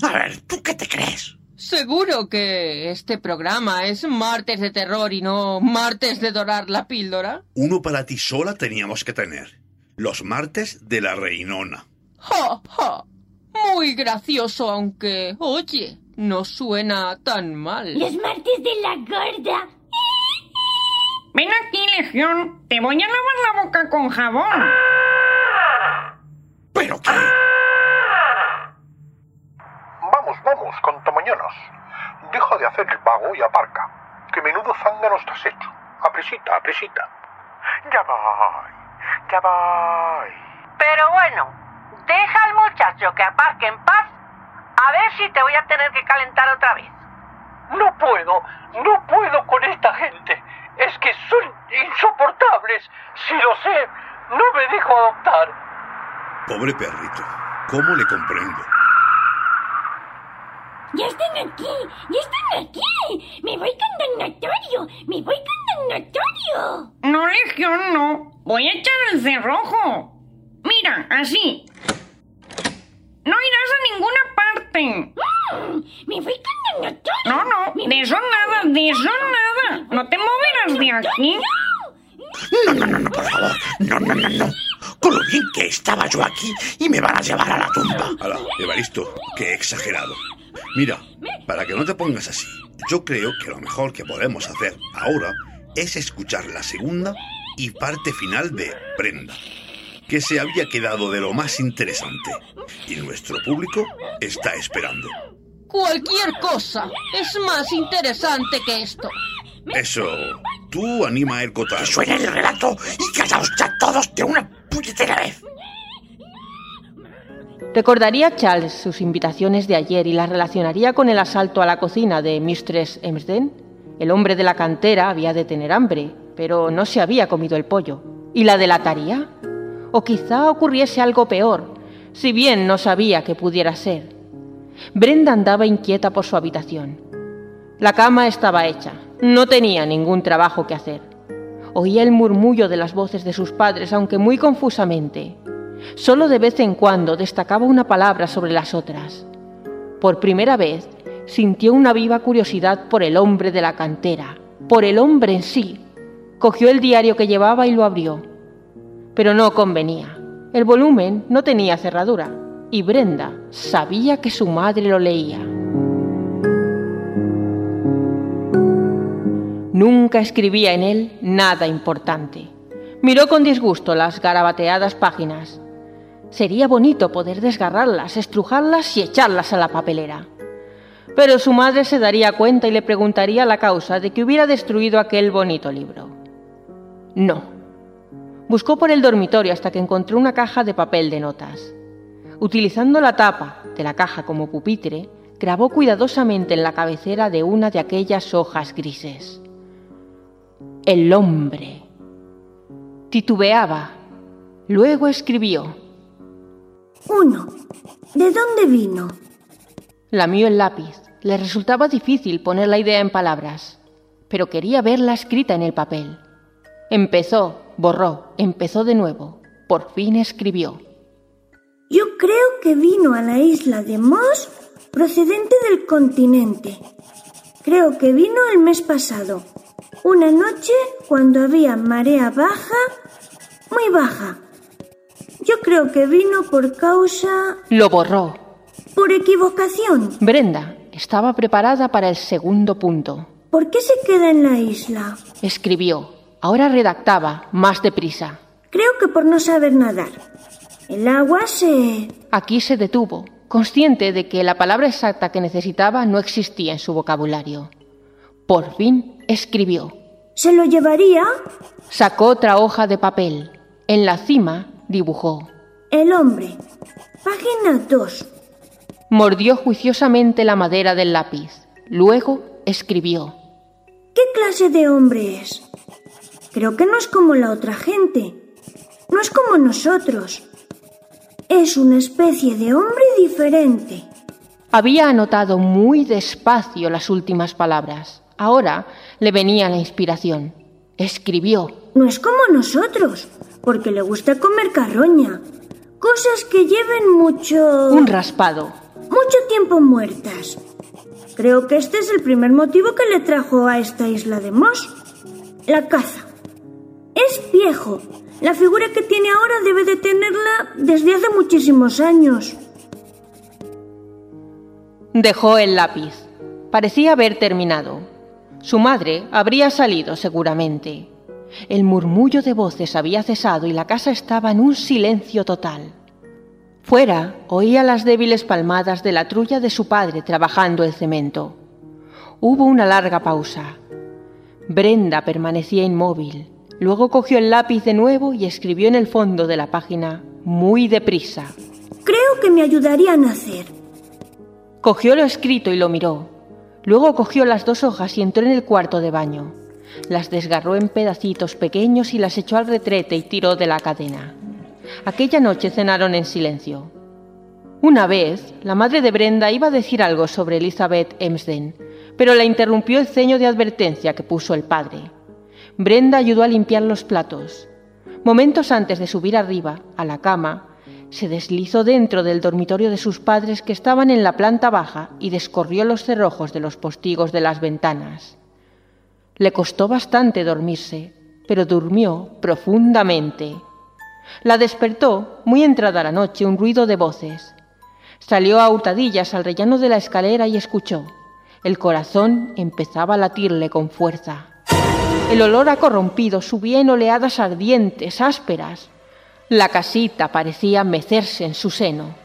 A ver, ¿tú qué te crees? Seguro que este programa es martes de terror y no martes de dorar la píldora. Uno para ti sola teníamos que tener. Los martes de la Reinona. ¡Ja, ja! Muy gracioso, aunque, oye, no suena tan mal. Los martes de la gorda. Ven aquí, Legión. Te voy a lavar la boca con jabón. ¿Pero qué? Vamos, contomañonas. Deja de hacer el vago y aparca. Que menudo zángano estás hecho. Apresita, apresita. Ya voy, ya voy. Pero bueno, deja al muchacho que aparque en paz. A ver si te voy a tener que calentar otra vez. No puedo, no puedo con esta gente. Es que son insoportables. Si lo sé, no me dejo adoptar. Pobre perrito. ¿Cómo le comprendo? ¡Ya están aquí! ¡Ya están aquí! ¡Me voy con Don Notorio! ¡Me voy con Don Notorio! No, Legión, no. Voy a echar el cerrojo. Mira, así. No irás a ninguna parte. Mm, ¡Me voy con Don Notorio! No, no, de eso nada, de eso nada. No te moverás de aquí. No, no, no, no, por favor. No, no, no, no. Con lo bien que estaba yo aquí y me van a llevar a la tumba. Hala, Evaristo, qué exagerado. Mira, para que no te pongas así, yo creo que lo mejor que podemos hacer ahora es escuchar la segunda y parte final de Brenda, que se había quedado de lo más interesante. Y nuestro público está esperando. Cualquier cosa es más interesante que esto. Eso, tú anima el cotar. Que suene el relato y callaos ya todos de una puñetera vez. Recordaría Charles sus invitaciones de ayer y las relacionaría con el asalto a la cocina de Mistress Emsden. El hombre de la cantera había de tener hambre, pero no se había comido el pollo. ¿Y la delataría? O quizá ocurriese algo peor, si bien no sabía que pudiera ser. Brenda andaba inquieta por su habitación. La cama estaba hecha, no tenía ningún trabajo que hacer. Oía el murmullo de las voces de sus padres, aunque muy confusamente. Solo de vez en cuando destacaba una palabra sobre las otras. Por primera vez sintió una viva curiosidad por el hombre de la cantera, por el hombre en sí. Cogió el diario que llevaba y lo abrió. Pero no convenía. El volumen no tenía cerradura y Brenda sabía que su madre lo leía. Nunca escribía en él nada importante. Miró con disgusto las garabateadas páginas. Sería bonito poder desgarrarlas, estrujarlas y echarlas a la papelera. Pero su madre se daría cuenta y le preguntaría la causa de que hubiera destruido aquel bonito libro. No. Buscó por el dormitorio hasta que encontró una caja de papel de notas. Utilizando la tapa de la caja como pupitre, grabó cuidadosamente en la cabecera de una de aquellas hojas grises. El hombre. Titubeaba. Luego escribió. Uno. ¿De dónde vino? Lamió el lápiz. Le resultaba difícil poner la idea en palabras, pero quería verla escrita en el papel. Empezó, borró, empezó de nuevo. Por fin escribió. Yo creo que vino a la isla de Moss procedente del continente. Creo que vino el mes pasado. Una noche cuando había marea baja, muy baja. Yo creo que vino por causa... Lo borró. por equivocación. Brenda estaba preparada para el segundo punto. ¿Por qué se queda en la isla? Escribió. Ahora redactaba, más deprisa. Creo que por no saber nadar. El agua se... Aquí se detuvo, consciente de que la palabra exacta que necesitaba no existía en su vocabulario. Por fin escribió. ¿Se lo llevaría? Sacó otra hoja de papel. En la cima dibujó. El hombre. Página 2. Mordió juiciosamente la madera del lápiz. Luego escribió. ¿Qué clase de hombre es? Creo que no es como la otra gente. No es como nosotros. Es una especie de hombre diferente. Había anotado muy despacio las últimas palabras. Ahora le venía la inspiración. Escribió. No es como nosotros, porque le gusta comer carroña. Cosas que lleven mucho... Un raspado. Mucho tiempo muertas. Creo que este es el primer motivo que le trajo a esta isla de Moss. La caza. Es viejo. La figura que tiene ahora debe de tenerla desde hace muchísimos años. Dejó el lápiz. Parecía haber terminado. Su madre habría salido seguramente. El murmullo de voces había cesado y la casa estaba en un silencio total. Fuera oía las débiles palmadas de la trulla de su padre trabajando el cemento. Hubo una larga pausa. Brenda permanecía inmóvil. Luego cogió el lápiz de nuevo y escribió en el fondo de la página muy deprisa. Creo que me ayudaría a nacer. Cogió lo escrito y lo miró. Luego cogió las dos hojas y entró en el cuarto de baño. Las desgarró en pedacitos pequeños y las echó al retrete y tiró de la cadena. Aquella noche cenaron en silencio. Una vez, la madre de Brenda iba a decir algo sobre Elizabeth Emsden, pero la interrumpió el ceño de advertencia que puso el padre. Brenda ayudó a limpiar los platos. Momentos antes de subir arriba, a la cama, se deslizó dentro del dormitorio de sus padres que estaban en la planta baja y descorrió los cerrojos de los postigos de las ventanas. Le costó bastante dormirse, pero durmió profundamente. La despertó, muy entrada la noche, un ruido de voces. Salió a hurtadillas al rellano de la escalera y escuchó. El corazón empezaba a latirle con fuerza. El olor a corrompido subía en oleadas ardientes, ásperas. La casita parecía mecerse en su seno.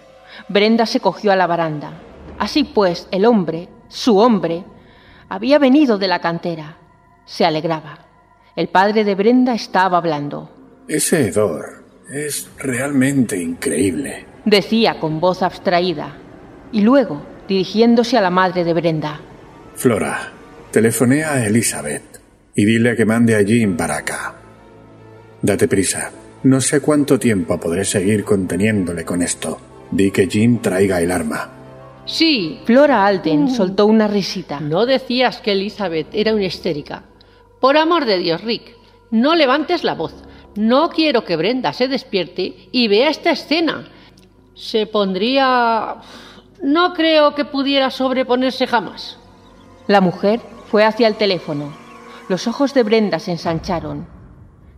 Brenda se cogió a la baranda. Así pues, el hombre, su hombre, había venido de la cantera. Se alegraba. El padre de Brenda estaba hablando. Ese hedor es realmente increíble. Decía con voz abstraída. Y luego, dirigiéndose a la madre de Brenda. Flora, telefoné a Elizabeth y dile que mande a Jim para acá. Date prisa. No sé cuánto tiempo podré seguir conteniéndole con esto. Di que Jim traiga el arma. Sí. Flora Alden soltó una risita. No decías que Elizabeth era una histérica. Por amor de Dios, Rick, no levantes la voz. No quiero que Brenda se despierte y vea esta escena. Se pondría... No creo que pudiera sobreponerse jamás. La mujer fue hacia el teléfono. Los ojos de Brenda se ensancharon.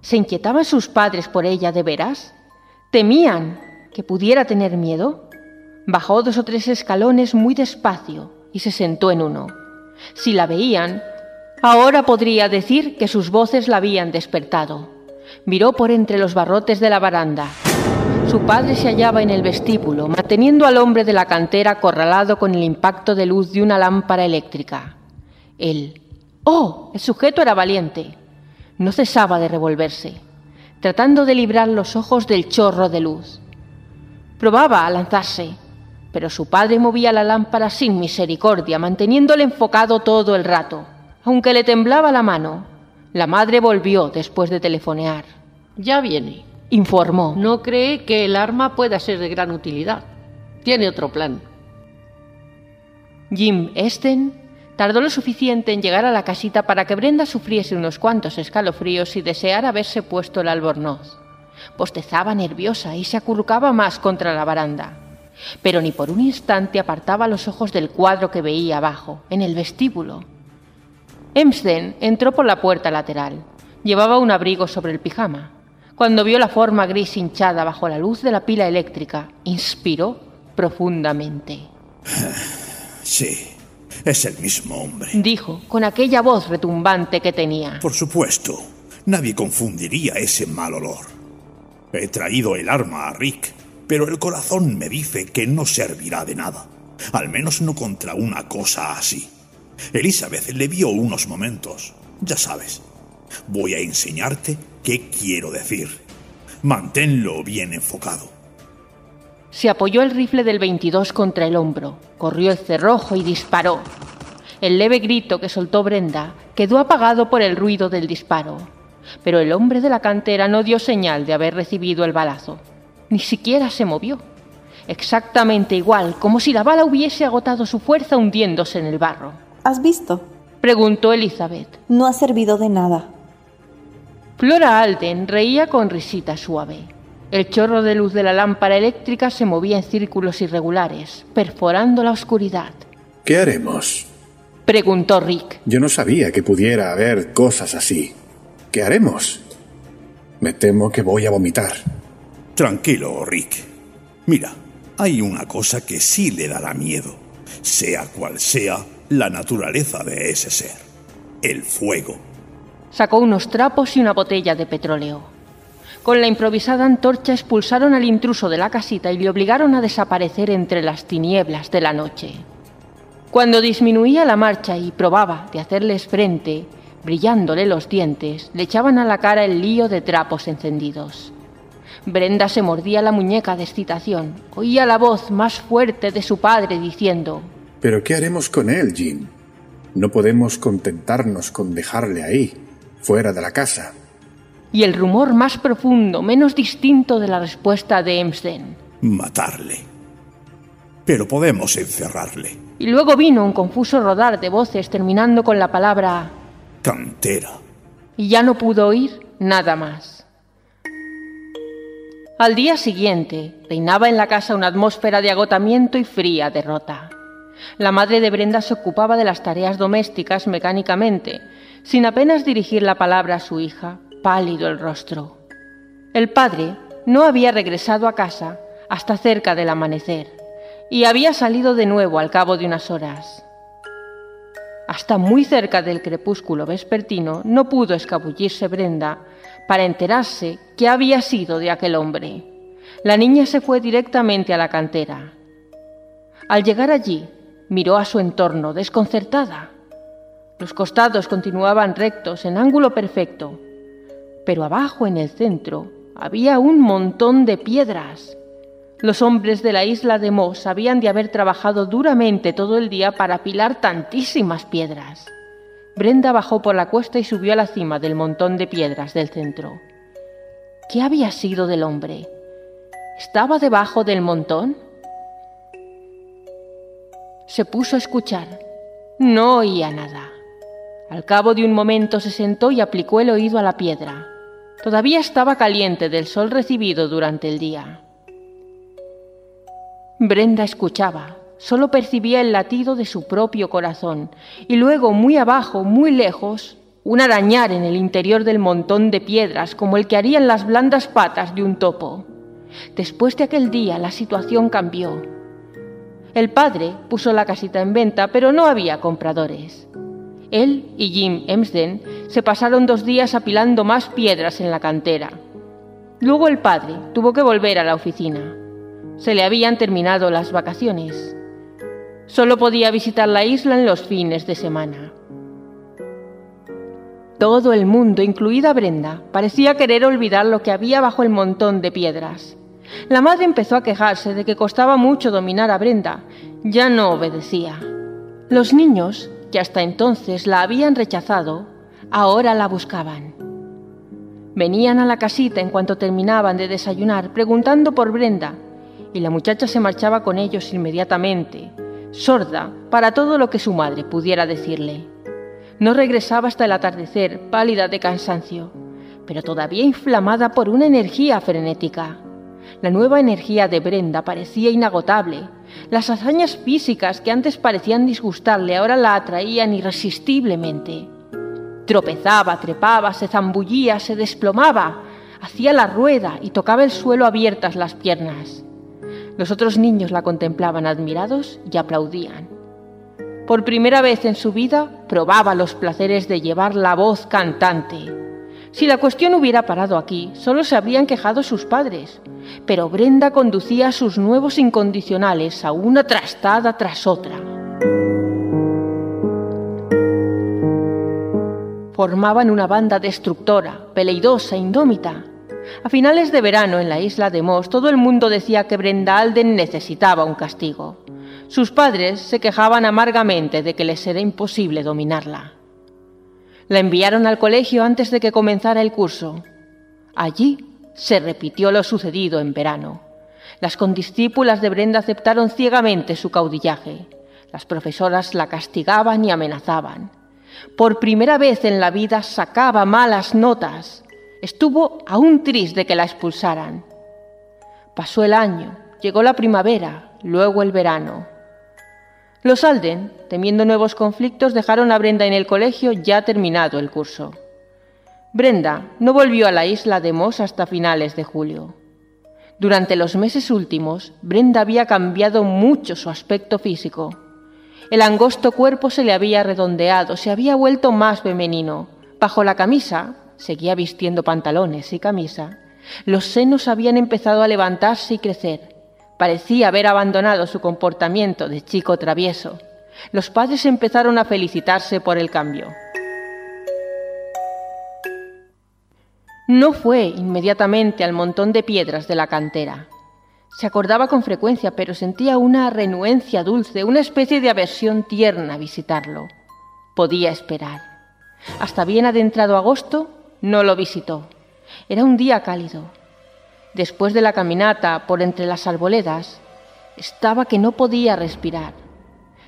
¿Se inquietaban sus padres por ella de veras? ¿Temían que pudiera tener miedo? Bajó dos o tres escalones muy despacio y se sentó en uno. Si la veían, ahora podría decir que sus voces la habían despertado. Miró por entre los barrotes de la baranda. Su padre se hallaba en el vestíbulo, manteniendo al hombre de la cantera acorralado con el impacto de luz de una lámpara eléctrica. Él. ¡Oh! El sujeto era valiente. No cesaba de revolverse, tratando de librar los ojos del chorro de luz. Probaba a lanzarse, pero su padre movía la lámpara sin misericordia, manteniéndole enfocado todo el rato. Aunque le temblaba la mano, la madre volvió después de telefonear. Ya viene. Informó. No cree que el arma pueda ser de gran utilidad. Tiene otro plan. Jim Esten tardó lo suficiente en llegar a la casita para que Brenda sufriese unos cuantos escalofríos y deseara haberse puesto el albornoz. Postezaba nerviosa y se acurrucaba más contra la baranda. Pero ni por un instante apartaba los ojos del cuadro que veía abajo, en el vestíbulo. Emsden entró por la puerta lateral. Llevaba un abrigo sobre el pijama. Cuando vio la forma gris hinchada bajo la luz de la pila eléctrica, inspiró profundamente. Sí, es el mismo hombre. Dijo con aquella voz retumbante que tenía. Por supuesto, nadie confundiría ese mal olor. He traído el arma a Rick, pero el corazón me dice que no servirá de nada. Al menos no contra una cosa así. Elizabeth le vio unos momentos. Ya sabes. Voy a enseñarte qué quiero decir. Manténlo bien enfocado. Se apoyó el rifle del 22 contra el hombro, corrió el cerrojo y disparó. El leve grito que soltó Brenda quedó apagado por el ruido del disparo, pero el hombre de la cantera no dio señal de haber recibido el balazo. Ni siquiera se movió. exactamente igual, como si la bala hubiese agotado su fuerza hundiéndose en el barro. ¿Has visto? Preguntó Elizabeth. No ha servido de nada. Flora Alden reía con risita suave. El chorro de luz de la lámpara eléctrica se movía en círculos irregulares, perforando la oscuridad. ¿Qué haremos? Preguntó Rick. Yo no sabía que pudiera haber cosas así. ¿Qué haremos? Me temo que voy a vomitar. Tranquilo, Rick. Mira, hay una cosa que sí le dará miedo, sea cual sea la naturaleza de ese ser. El fuego. Sacó unos trapos y una botella de petróleo. Con la improvisada antorcha expulsaron al intruso de la casita y le obligaron a desaparecer entre las tinieblas de la noche. Cuando disminuía la marcha y probaba de hacerles frente, brillándole los dientes, le echaban a la cara el lío de trapos encendidos. Brenda se mordía la muñeca de excitación. Oía la voz más fuerte de su padre diciendo ¿Pero qué haremos con él, Jim? No podemos contentarnos con dejarle ahí, fuera de la casa. Y el rumor más profundo, menos distinto de la respuesta de Emsden. Matarle. Pero podemos encerrarle. Y luego vino un confuso rodar de voces terminando con la palabra Cantera. y ya no pudo oír nada más. Al día siguiente reinaba en la casa una atmósfera de agotamiento y fría derrota. La madre de Brenda se ocupaba de las tareas domésticas mecánicamente, sin apenas dirigir la palabra a su hija, pálido el rostro. El padre no había regresado a casa hasta cerca del amanecer y había salido de nuevo al cabo de unas horas. Hasta muy cerca del crepúsculo vespertino no pudo escabullirse Brenda para enterarse qué había sido de aquel hombre. La niña se fue directamente a la cantera. Al llegar allí, miró a su entorno desconcertada. Los costados continuaban rectos en ángulo perfecto, pero abajo en el centro había un montón de piedras. Los hombres de la isla de Moss habían de haber trabajado duramente todo el día para apilar tantísimas piedras. Brenda bajó por la cuesta y subió a la cima del montón de piedras del centro. ¿Qué había sido del hombre? ¿Estaba debajo del montón? Se puso a escuchar. No oía nada. Al cabo de un momento se sentó y aplicó el oído a la piedra. Todavía estaba caliente del sol recibido durante el día. Brenda escuchaba, solo percibía el latido de su propio corazón y luego, muy abajo, muy lejos, un arañar en el interior del montón de piedras como el que harían las blandas patas de un topo. Después de aquel día la situación cambió. El padre puso la casita en venta, pero no había compradores. Él y Jim Emsden se pasaron dos días apilando más piedras en la cantera. Luego el padre tuvo que volver a la oficina. Se le habían terminado las vacaciones. Solo podía visitar la isla en los fines de semana. Todo el mundo, incluida Brenda, parecía querer olvidar lo que había bajo el montón de piedras. La madre empezó a quejarse de que costaba mucho dominar a Brenda. Ya no obedecía. Los niños, que hasta entonces la habían rechazado, ahora la buscaban. Venían a la casita en cuanto terminaban de desayunar, preguntando por Brenda, y la muchacha se marchaba con ellos inmediatamente, sorda para todo lo que su madre pudiera decirle. No regresaba hasta el atardecer, pálida de cansancio, pero todavía inflamada por una energía frenética. La nueva energía de Brenda parecía inagotable. Las hazañas físicas que antes parecían disgustarle ahora la atraían irresistiblemente. Tropezaba, trepaba, se zambullía, se desplomaba, hacía la rueda y tocaba el suelo abiertas las piernas. Los otros niños la contemplaban admirados y aplaudían. Por primera vez en su vida probaba los placeres de llevar la voz cantante. Si la cuestión hubiera parado aquí, solo se habrían quejado sus padres, pero Brenda conducía a sus nuevos incondicionales a una trastada tras otra. Formaban una banda destructora, peleidosa, indómita. A finales de verano en la isla de Moss todo el mundo decía que Brenda Alden necesitaba un castigo. Sus padres se quejaban amargamente de que les era imposible dominarla. La enviaron al colegio antes de que comenzara el curso. Allí se repitió lo sucedido en verano. Las condiscípulas de Brenda aceptaron ciegamente su caudillaje. Las profesoras la castigaban y amenazaban. Por primera vez en la vida sacaba malas notas. Estuvo aún triste de que la expulsaran. Pasó el año, llegó la primavera, luego el verano. Los Alden, temiendo nuevos conflictos, dejaron a Brenda en el colegio ya terminado el curso. Brenda no volvió a la isla de Moss hasta finales de julio. Durante los meses últimos, Brenda había cambiado mucho su aspecto físico. El angosto cuerpo se le había redondeado, se había vuelto más femenino. Bajo la camisa, seguía vistiendo pantalones y camisa, los senos habían empezado a levantarse y crecer. Parecía haber abandonado su comportamiento de chico travieso. Los padres empezaron a felicitarse por el cambio. No fue inmediatamente al montón de piedras de la cantera. Se acordaba con frecuencia, pero sentía una renuencia dulce, una especie de aversión tierna a visitarlo. Podía esperar. Hasta bien adentrado agosto, no lo visitó. Era un día cálido. Después de la caminata por entre las arboledas, estaba que no podía respirar.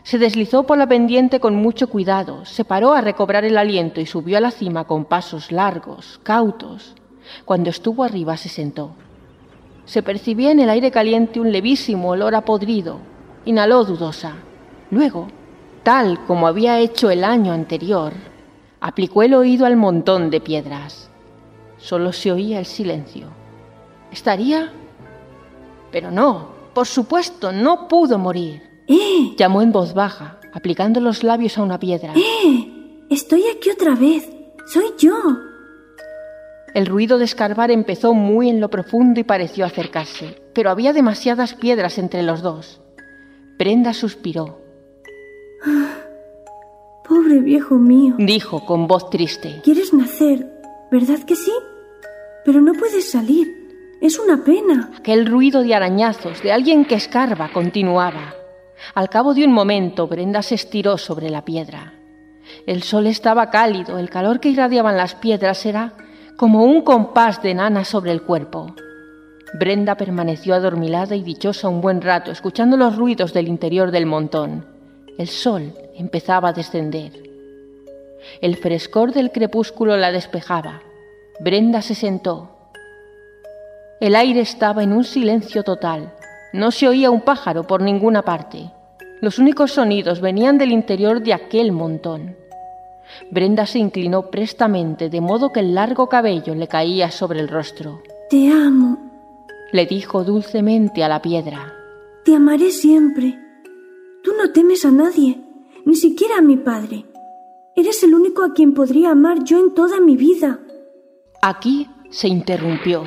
Se deslizó por la pendiente con mucho cuidado, se paró a recobrar el aliento y subió a la cima con pasos largos, cautos. Cuando estuvo arriba se sentó. Se percibía en el aire caliente un levísimo olor a podrido. Inhaló dudosa. Luego, tal como había hecho el año anterior, aplicó el oído al montón de piedras. Solo se oía el silencio. ¿Estaría? Pero no, por supuesto, no pudo morir. ¡Eh! Llamó en voz baja, aplicando los labios a una piedra. ¡Eh! Estoy aquí otra vez. Soy yo. El ruido de escarbar empezó muy en lo profundo y pareció acercarse, pero había demasiadas piedras entre los dos. Brenda suspiró. Ah, pobre viejo mío. Dijo con voz triste. ¿Quieres nacer? ¿Verdad que sí? Pero no puedes salir. Es una pena. Aquel ruido de arañazos, de alguien que escarba, continuaba. Al cabo de un momento, Brenda se estiró sobre la piedra. El sol estaba cálido, el calor que irradiaban las piedras era como un compás de nana sobre el cuerpo. Brenda permaneció adormilada y dichosa un buen rato, escuchando los ruidos del interior del montón. El sol empezaba a descender. El frescor del crepúsculo la despejaba. Brenda se sentó. El aire estaba en un silencio total. No se oía un pájaro por ninguna parte. Los únicos sonidos venían del interior de aquel montón. Brenda se inclinó prestamente, de modo que el largo cabello le caía sobre el rostro. Te amo, le dijo dulcemente a la piedra. Te amaré siempre. Tú no temes a nadie, ni siquiera a mi padre. Eres el único a quien podría amar yo en toda mi vida. Aquí se interrumpió.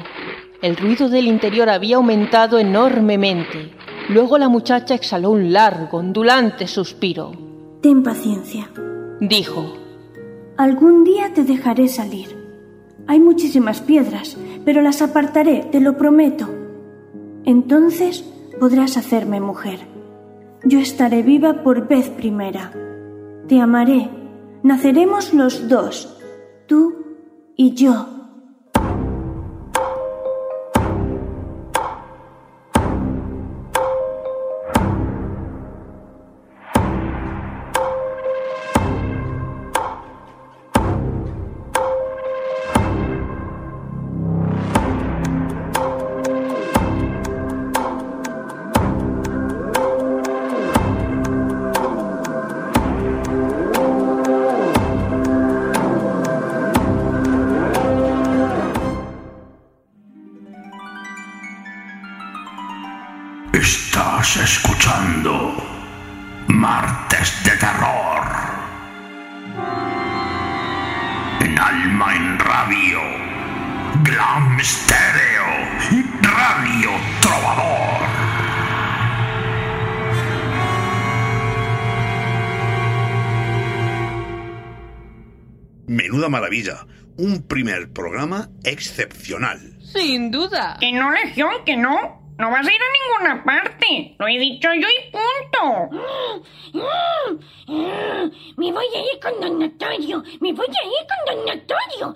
El ruido del interior había aumentado enormemente. Luego la muchacha exhaló un largo, ondulante suspiro. Ten paciencia, dijo. Algún día te dejaré salir. Hay muchísimas piedras, pero las apartaré, te lo prometo. Entonces podrás hacerme mujer. Yo estaré viva por vez primera. Te amaré. Naceremos los dos, tú y yo. Excepcional. Sin duda. Que no, Legión, que no. No vas a ir a ninguna parte. Lo he dicho yo y punto. Me voy a ir con Don Notorio. Me voy a ir con Don Notorio.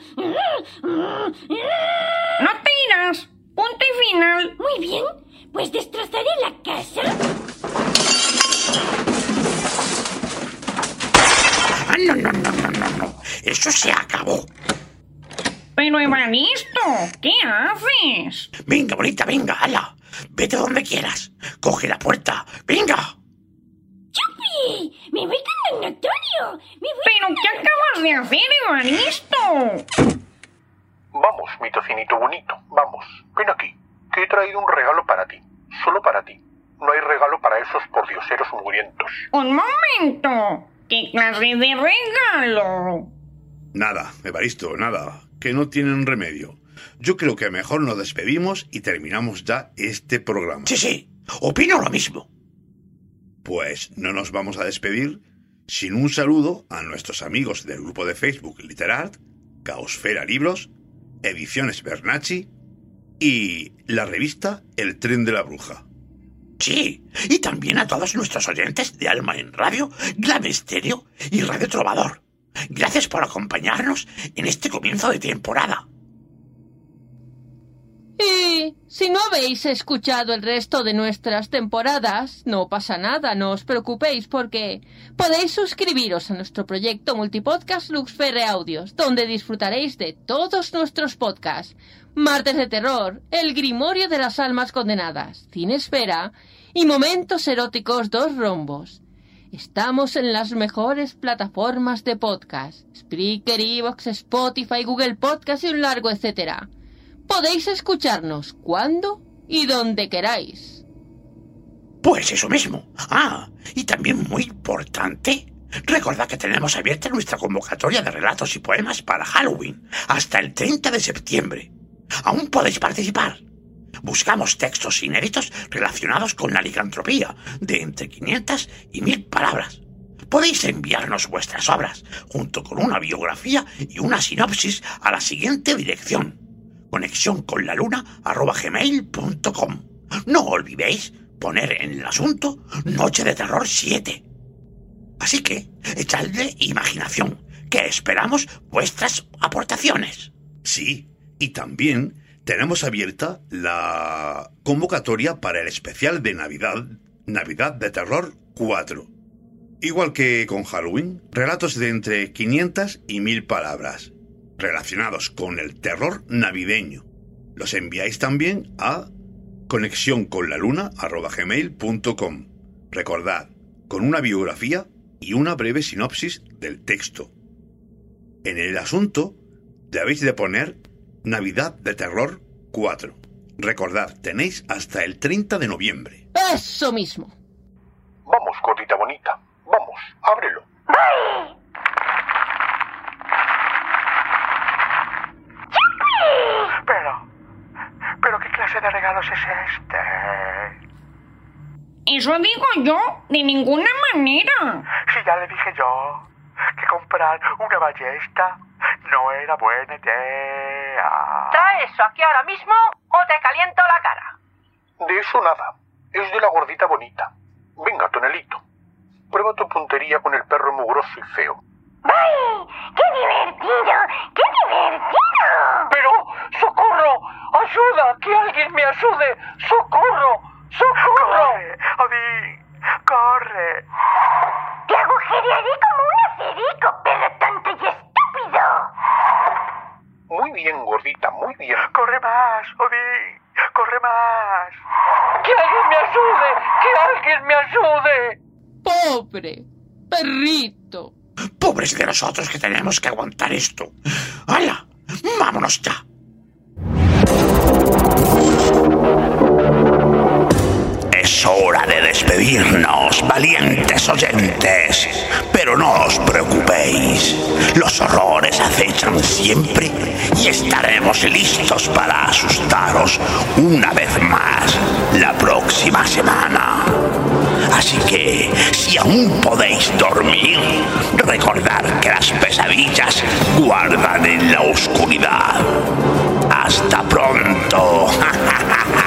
No te irás. Punto y final. Muy bien. Pues destrozaré la casa. Ah, no, no, no, no, no, no. Eso se acabó. Pero Evaristo, ¿qué haces? Venga, bonita, venga, ala. Vete donde quieras. Coge la puerta. Venga. ¡Chupi! ¡Me voy con Don Notorio! ¡Me voy ¿Pero qué acabas de hacer, Evaristo? Vamos, mi tocinito bonito, vamos. Ven aquí, que he traído un regalo para ti. Solo para ti. No hay regalo para esos pordioseros mugrientos. Un momento. ¿Qué clase de regalo? Nada, Evaristo, nada. Que no tienen remedio. Yo creo que mejor nos despedimos y terminamos ya este programa. Sí, sí. Opino lo mismo. Pues no nos vamos a despedir sin un saludo a nuestros amigos del grupo de Facebook Literart, Caosfera Libros, Ediciones Bernacci y la revista El Tren de la Bruja. Sí, y también a todos nuestros oyentes de Alma en Radio, Glam Estéreo y Radio Trovador. Gracias por acompañarnos en este comienzo de temporada. Y si no habéis escuchado el resto de nuestras temporadas, no pasa nada, no os preocupéis porque podéis suscribiros a nuestro proyecto multipodcast Luxferre Audios, donde disfrutaréis de todos nuestros podcasts. Martes de Terror, El Grimorio de las Almas Condenadas, Cine Esfera y Momentos Eróticos Dos Rombos. Estamos en las mejores plataformas de podcast, Spreaker, Evox, Spotify, Google Podcast y un largo etcétera. Podéis escucharnos cuando y donde queráis. Pues eso mismo. Ah, y también muy importante, recordad que tenemos abierta nuestra convocatoria de relatos y poemas para Halloween hasta el 30 de septiembre. Aún podéis participar. Buscamos textos inéditos relacionados con la licantropía, de entre 500 y 1000 palabras. Podéis enviarnos vuestras obras, junto con una biografía y una sinopsis, a la siguiente dirección. Conexión. No olvidéis poner en el asunto Noche de Terror 7. Así que, echadle imaginación, que esperamos vuestras aportaciones. Sí, y también tenemos abierta la convocatoria para el especial de Navidad, Navidad de Terror 4. Igual que con Halloween, relatos de entre 500 y 1000 palabras, relacionados con el terror navideño. Los enviáis también a conexión con la luna. Recordad, con una biografía y una breve sinopsis del texto. En el asunto debéis de poner Navidad de Terror 4. Recordad, tenéis hasta el 30 de noviembre. Eso mismo. Vamos, gordita bonita. Vamos, ábrelo. Pero, pero ¿qué clase de regalos es este? Eso digo yo, de ninguna manera. Si ya le dije yo que comprar una ballesta no era buena idea. Trae eso aquí ahora mismo o te caliento la cara. De eso nada. Es de la gordita bonita. Venga, Tonelito. Prueba tu puntería con el perro mugroso y feo. ¡Ay! ¡Qué divertido! ¡Qué divertido! Pero, socorro, ayuda, que alguien me ayude, socorro, socorro. ¡Corre, Odín! ¡Corre! Te agujerearé como un acerico, perro tonto y estúpido. Muy bien, gordita, muy bien. ¡Corre más, Odín! ¡Corre más! Que alguien me ayude, que alguien me ayude. Pobre perrito. Pobres de nosotros que tenemos que aguantar esto. ¡Hala! ¡Vámonos ya! Es hora de despedirnos, valientes oyentes. Pero no os preocupéis. Los horrores acechan siempre y estaremos listos para asustaros una vez más la próxima semana. Así que, si aún podéis dormir, recordad que las pesadillas guardan en la oscuridad. Hasta pronto.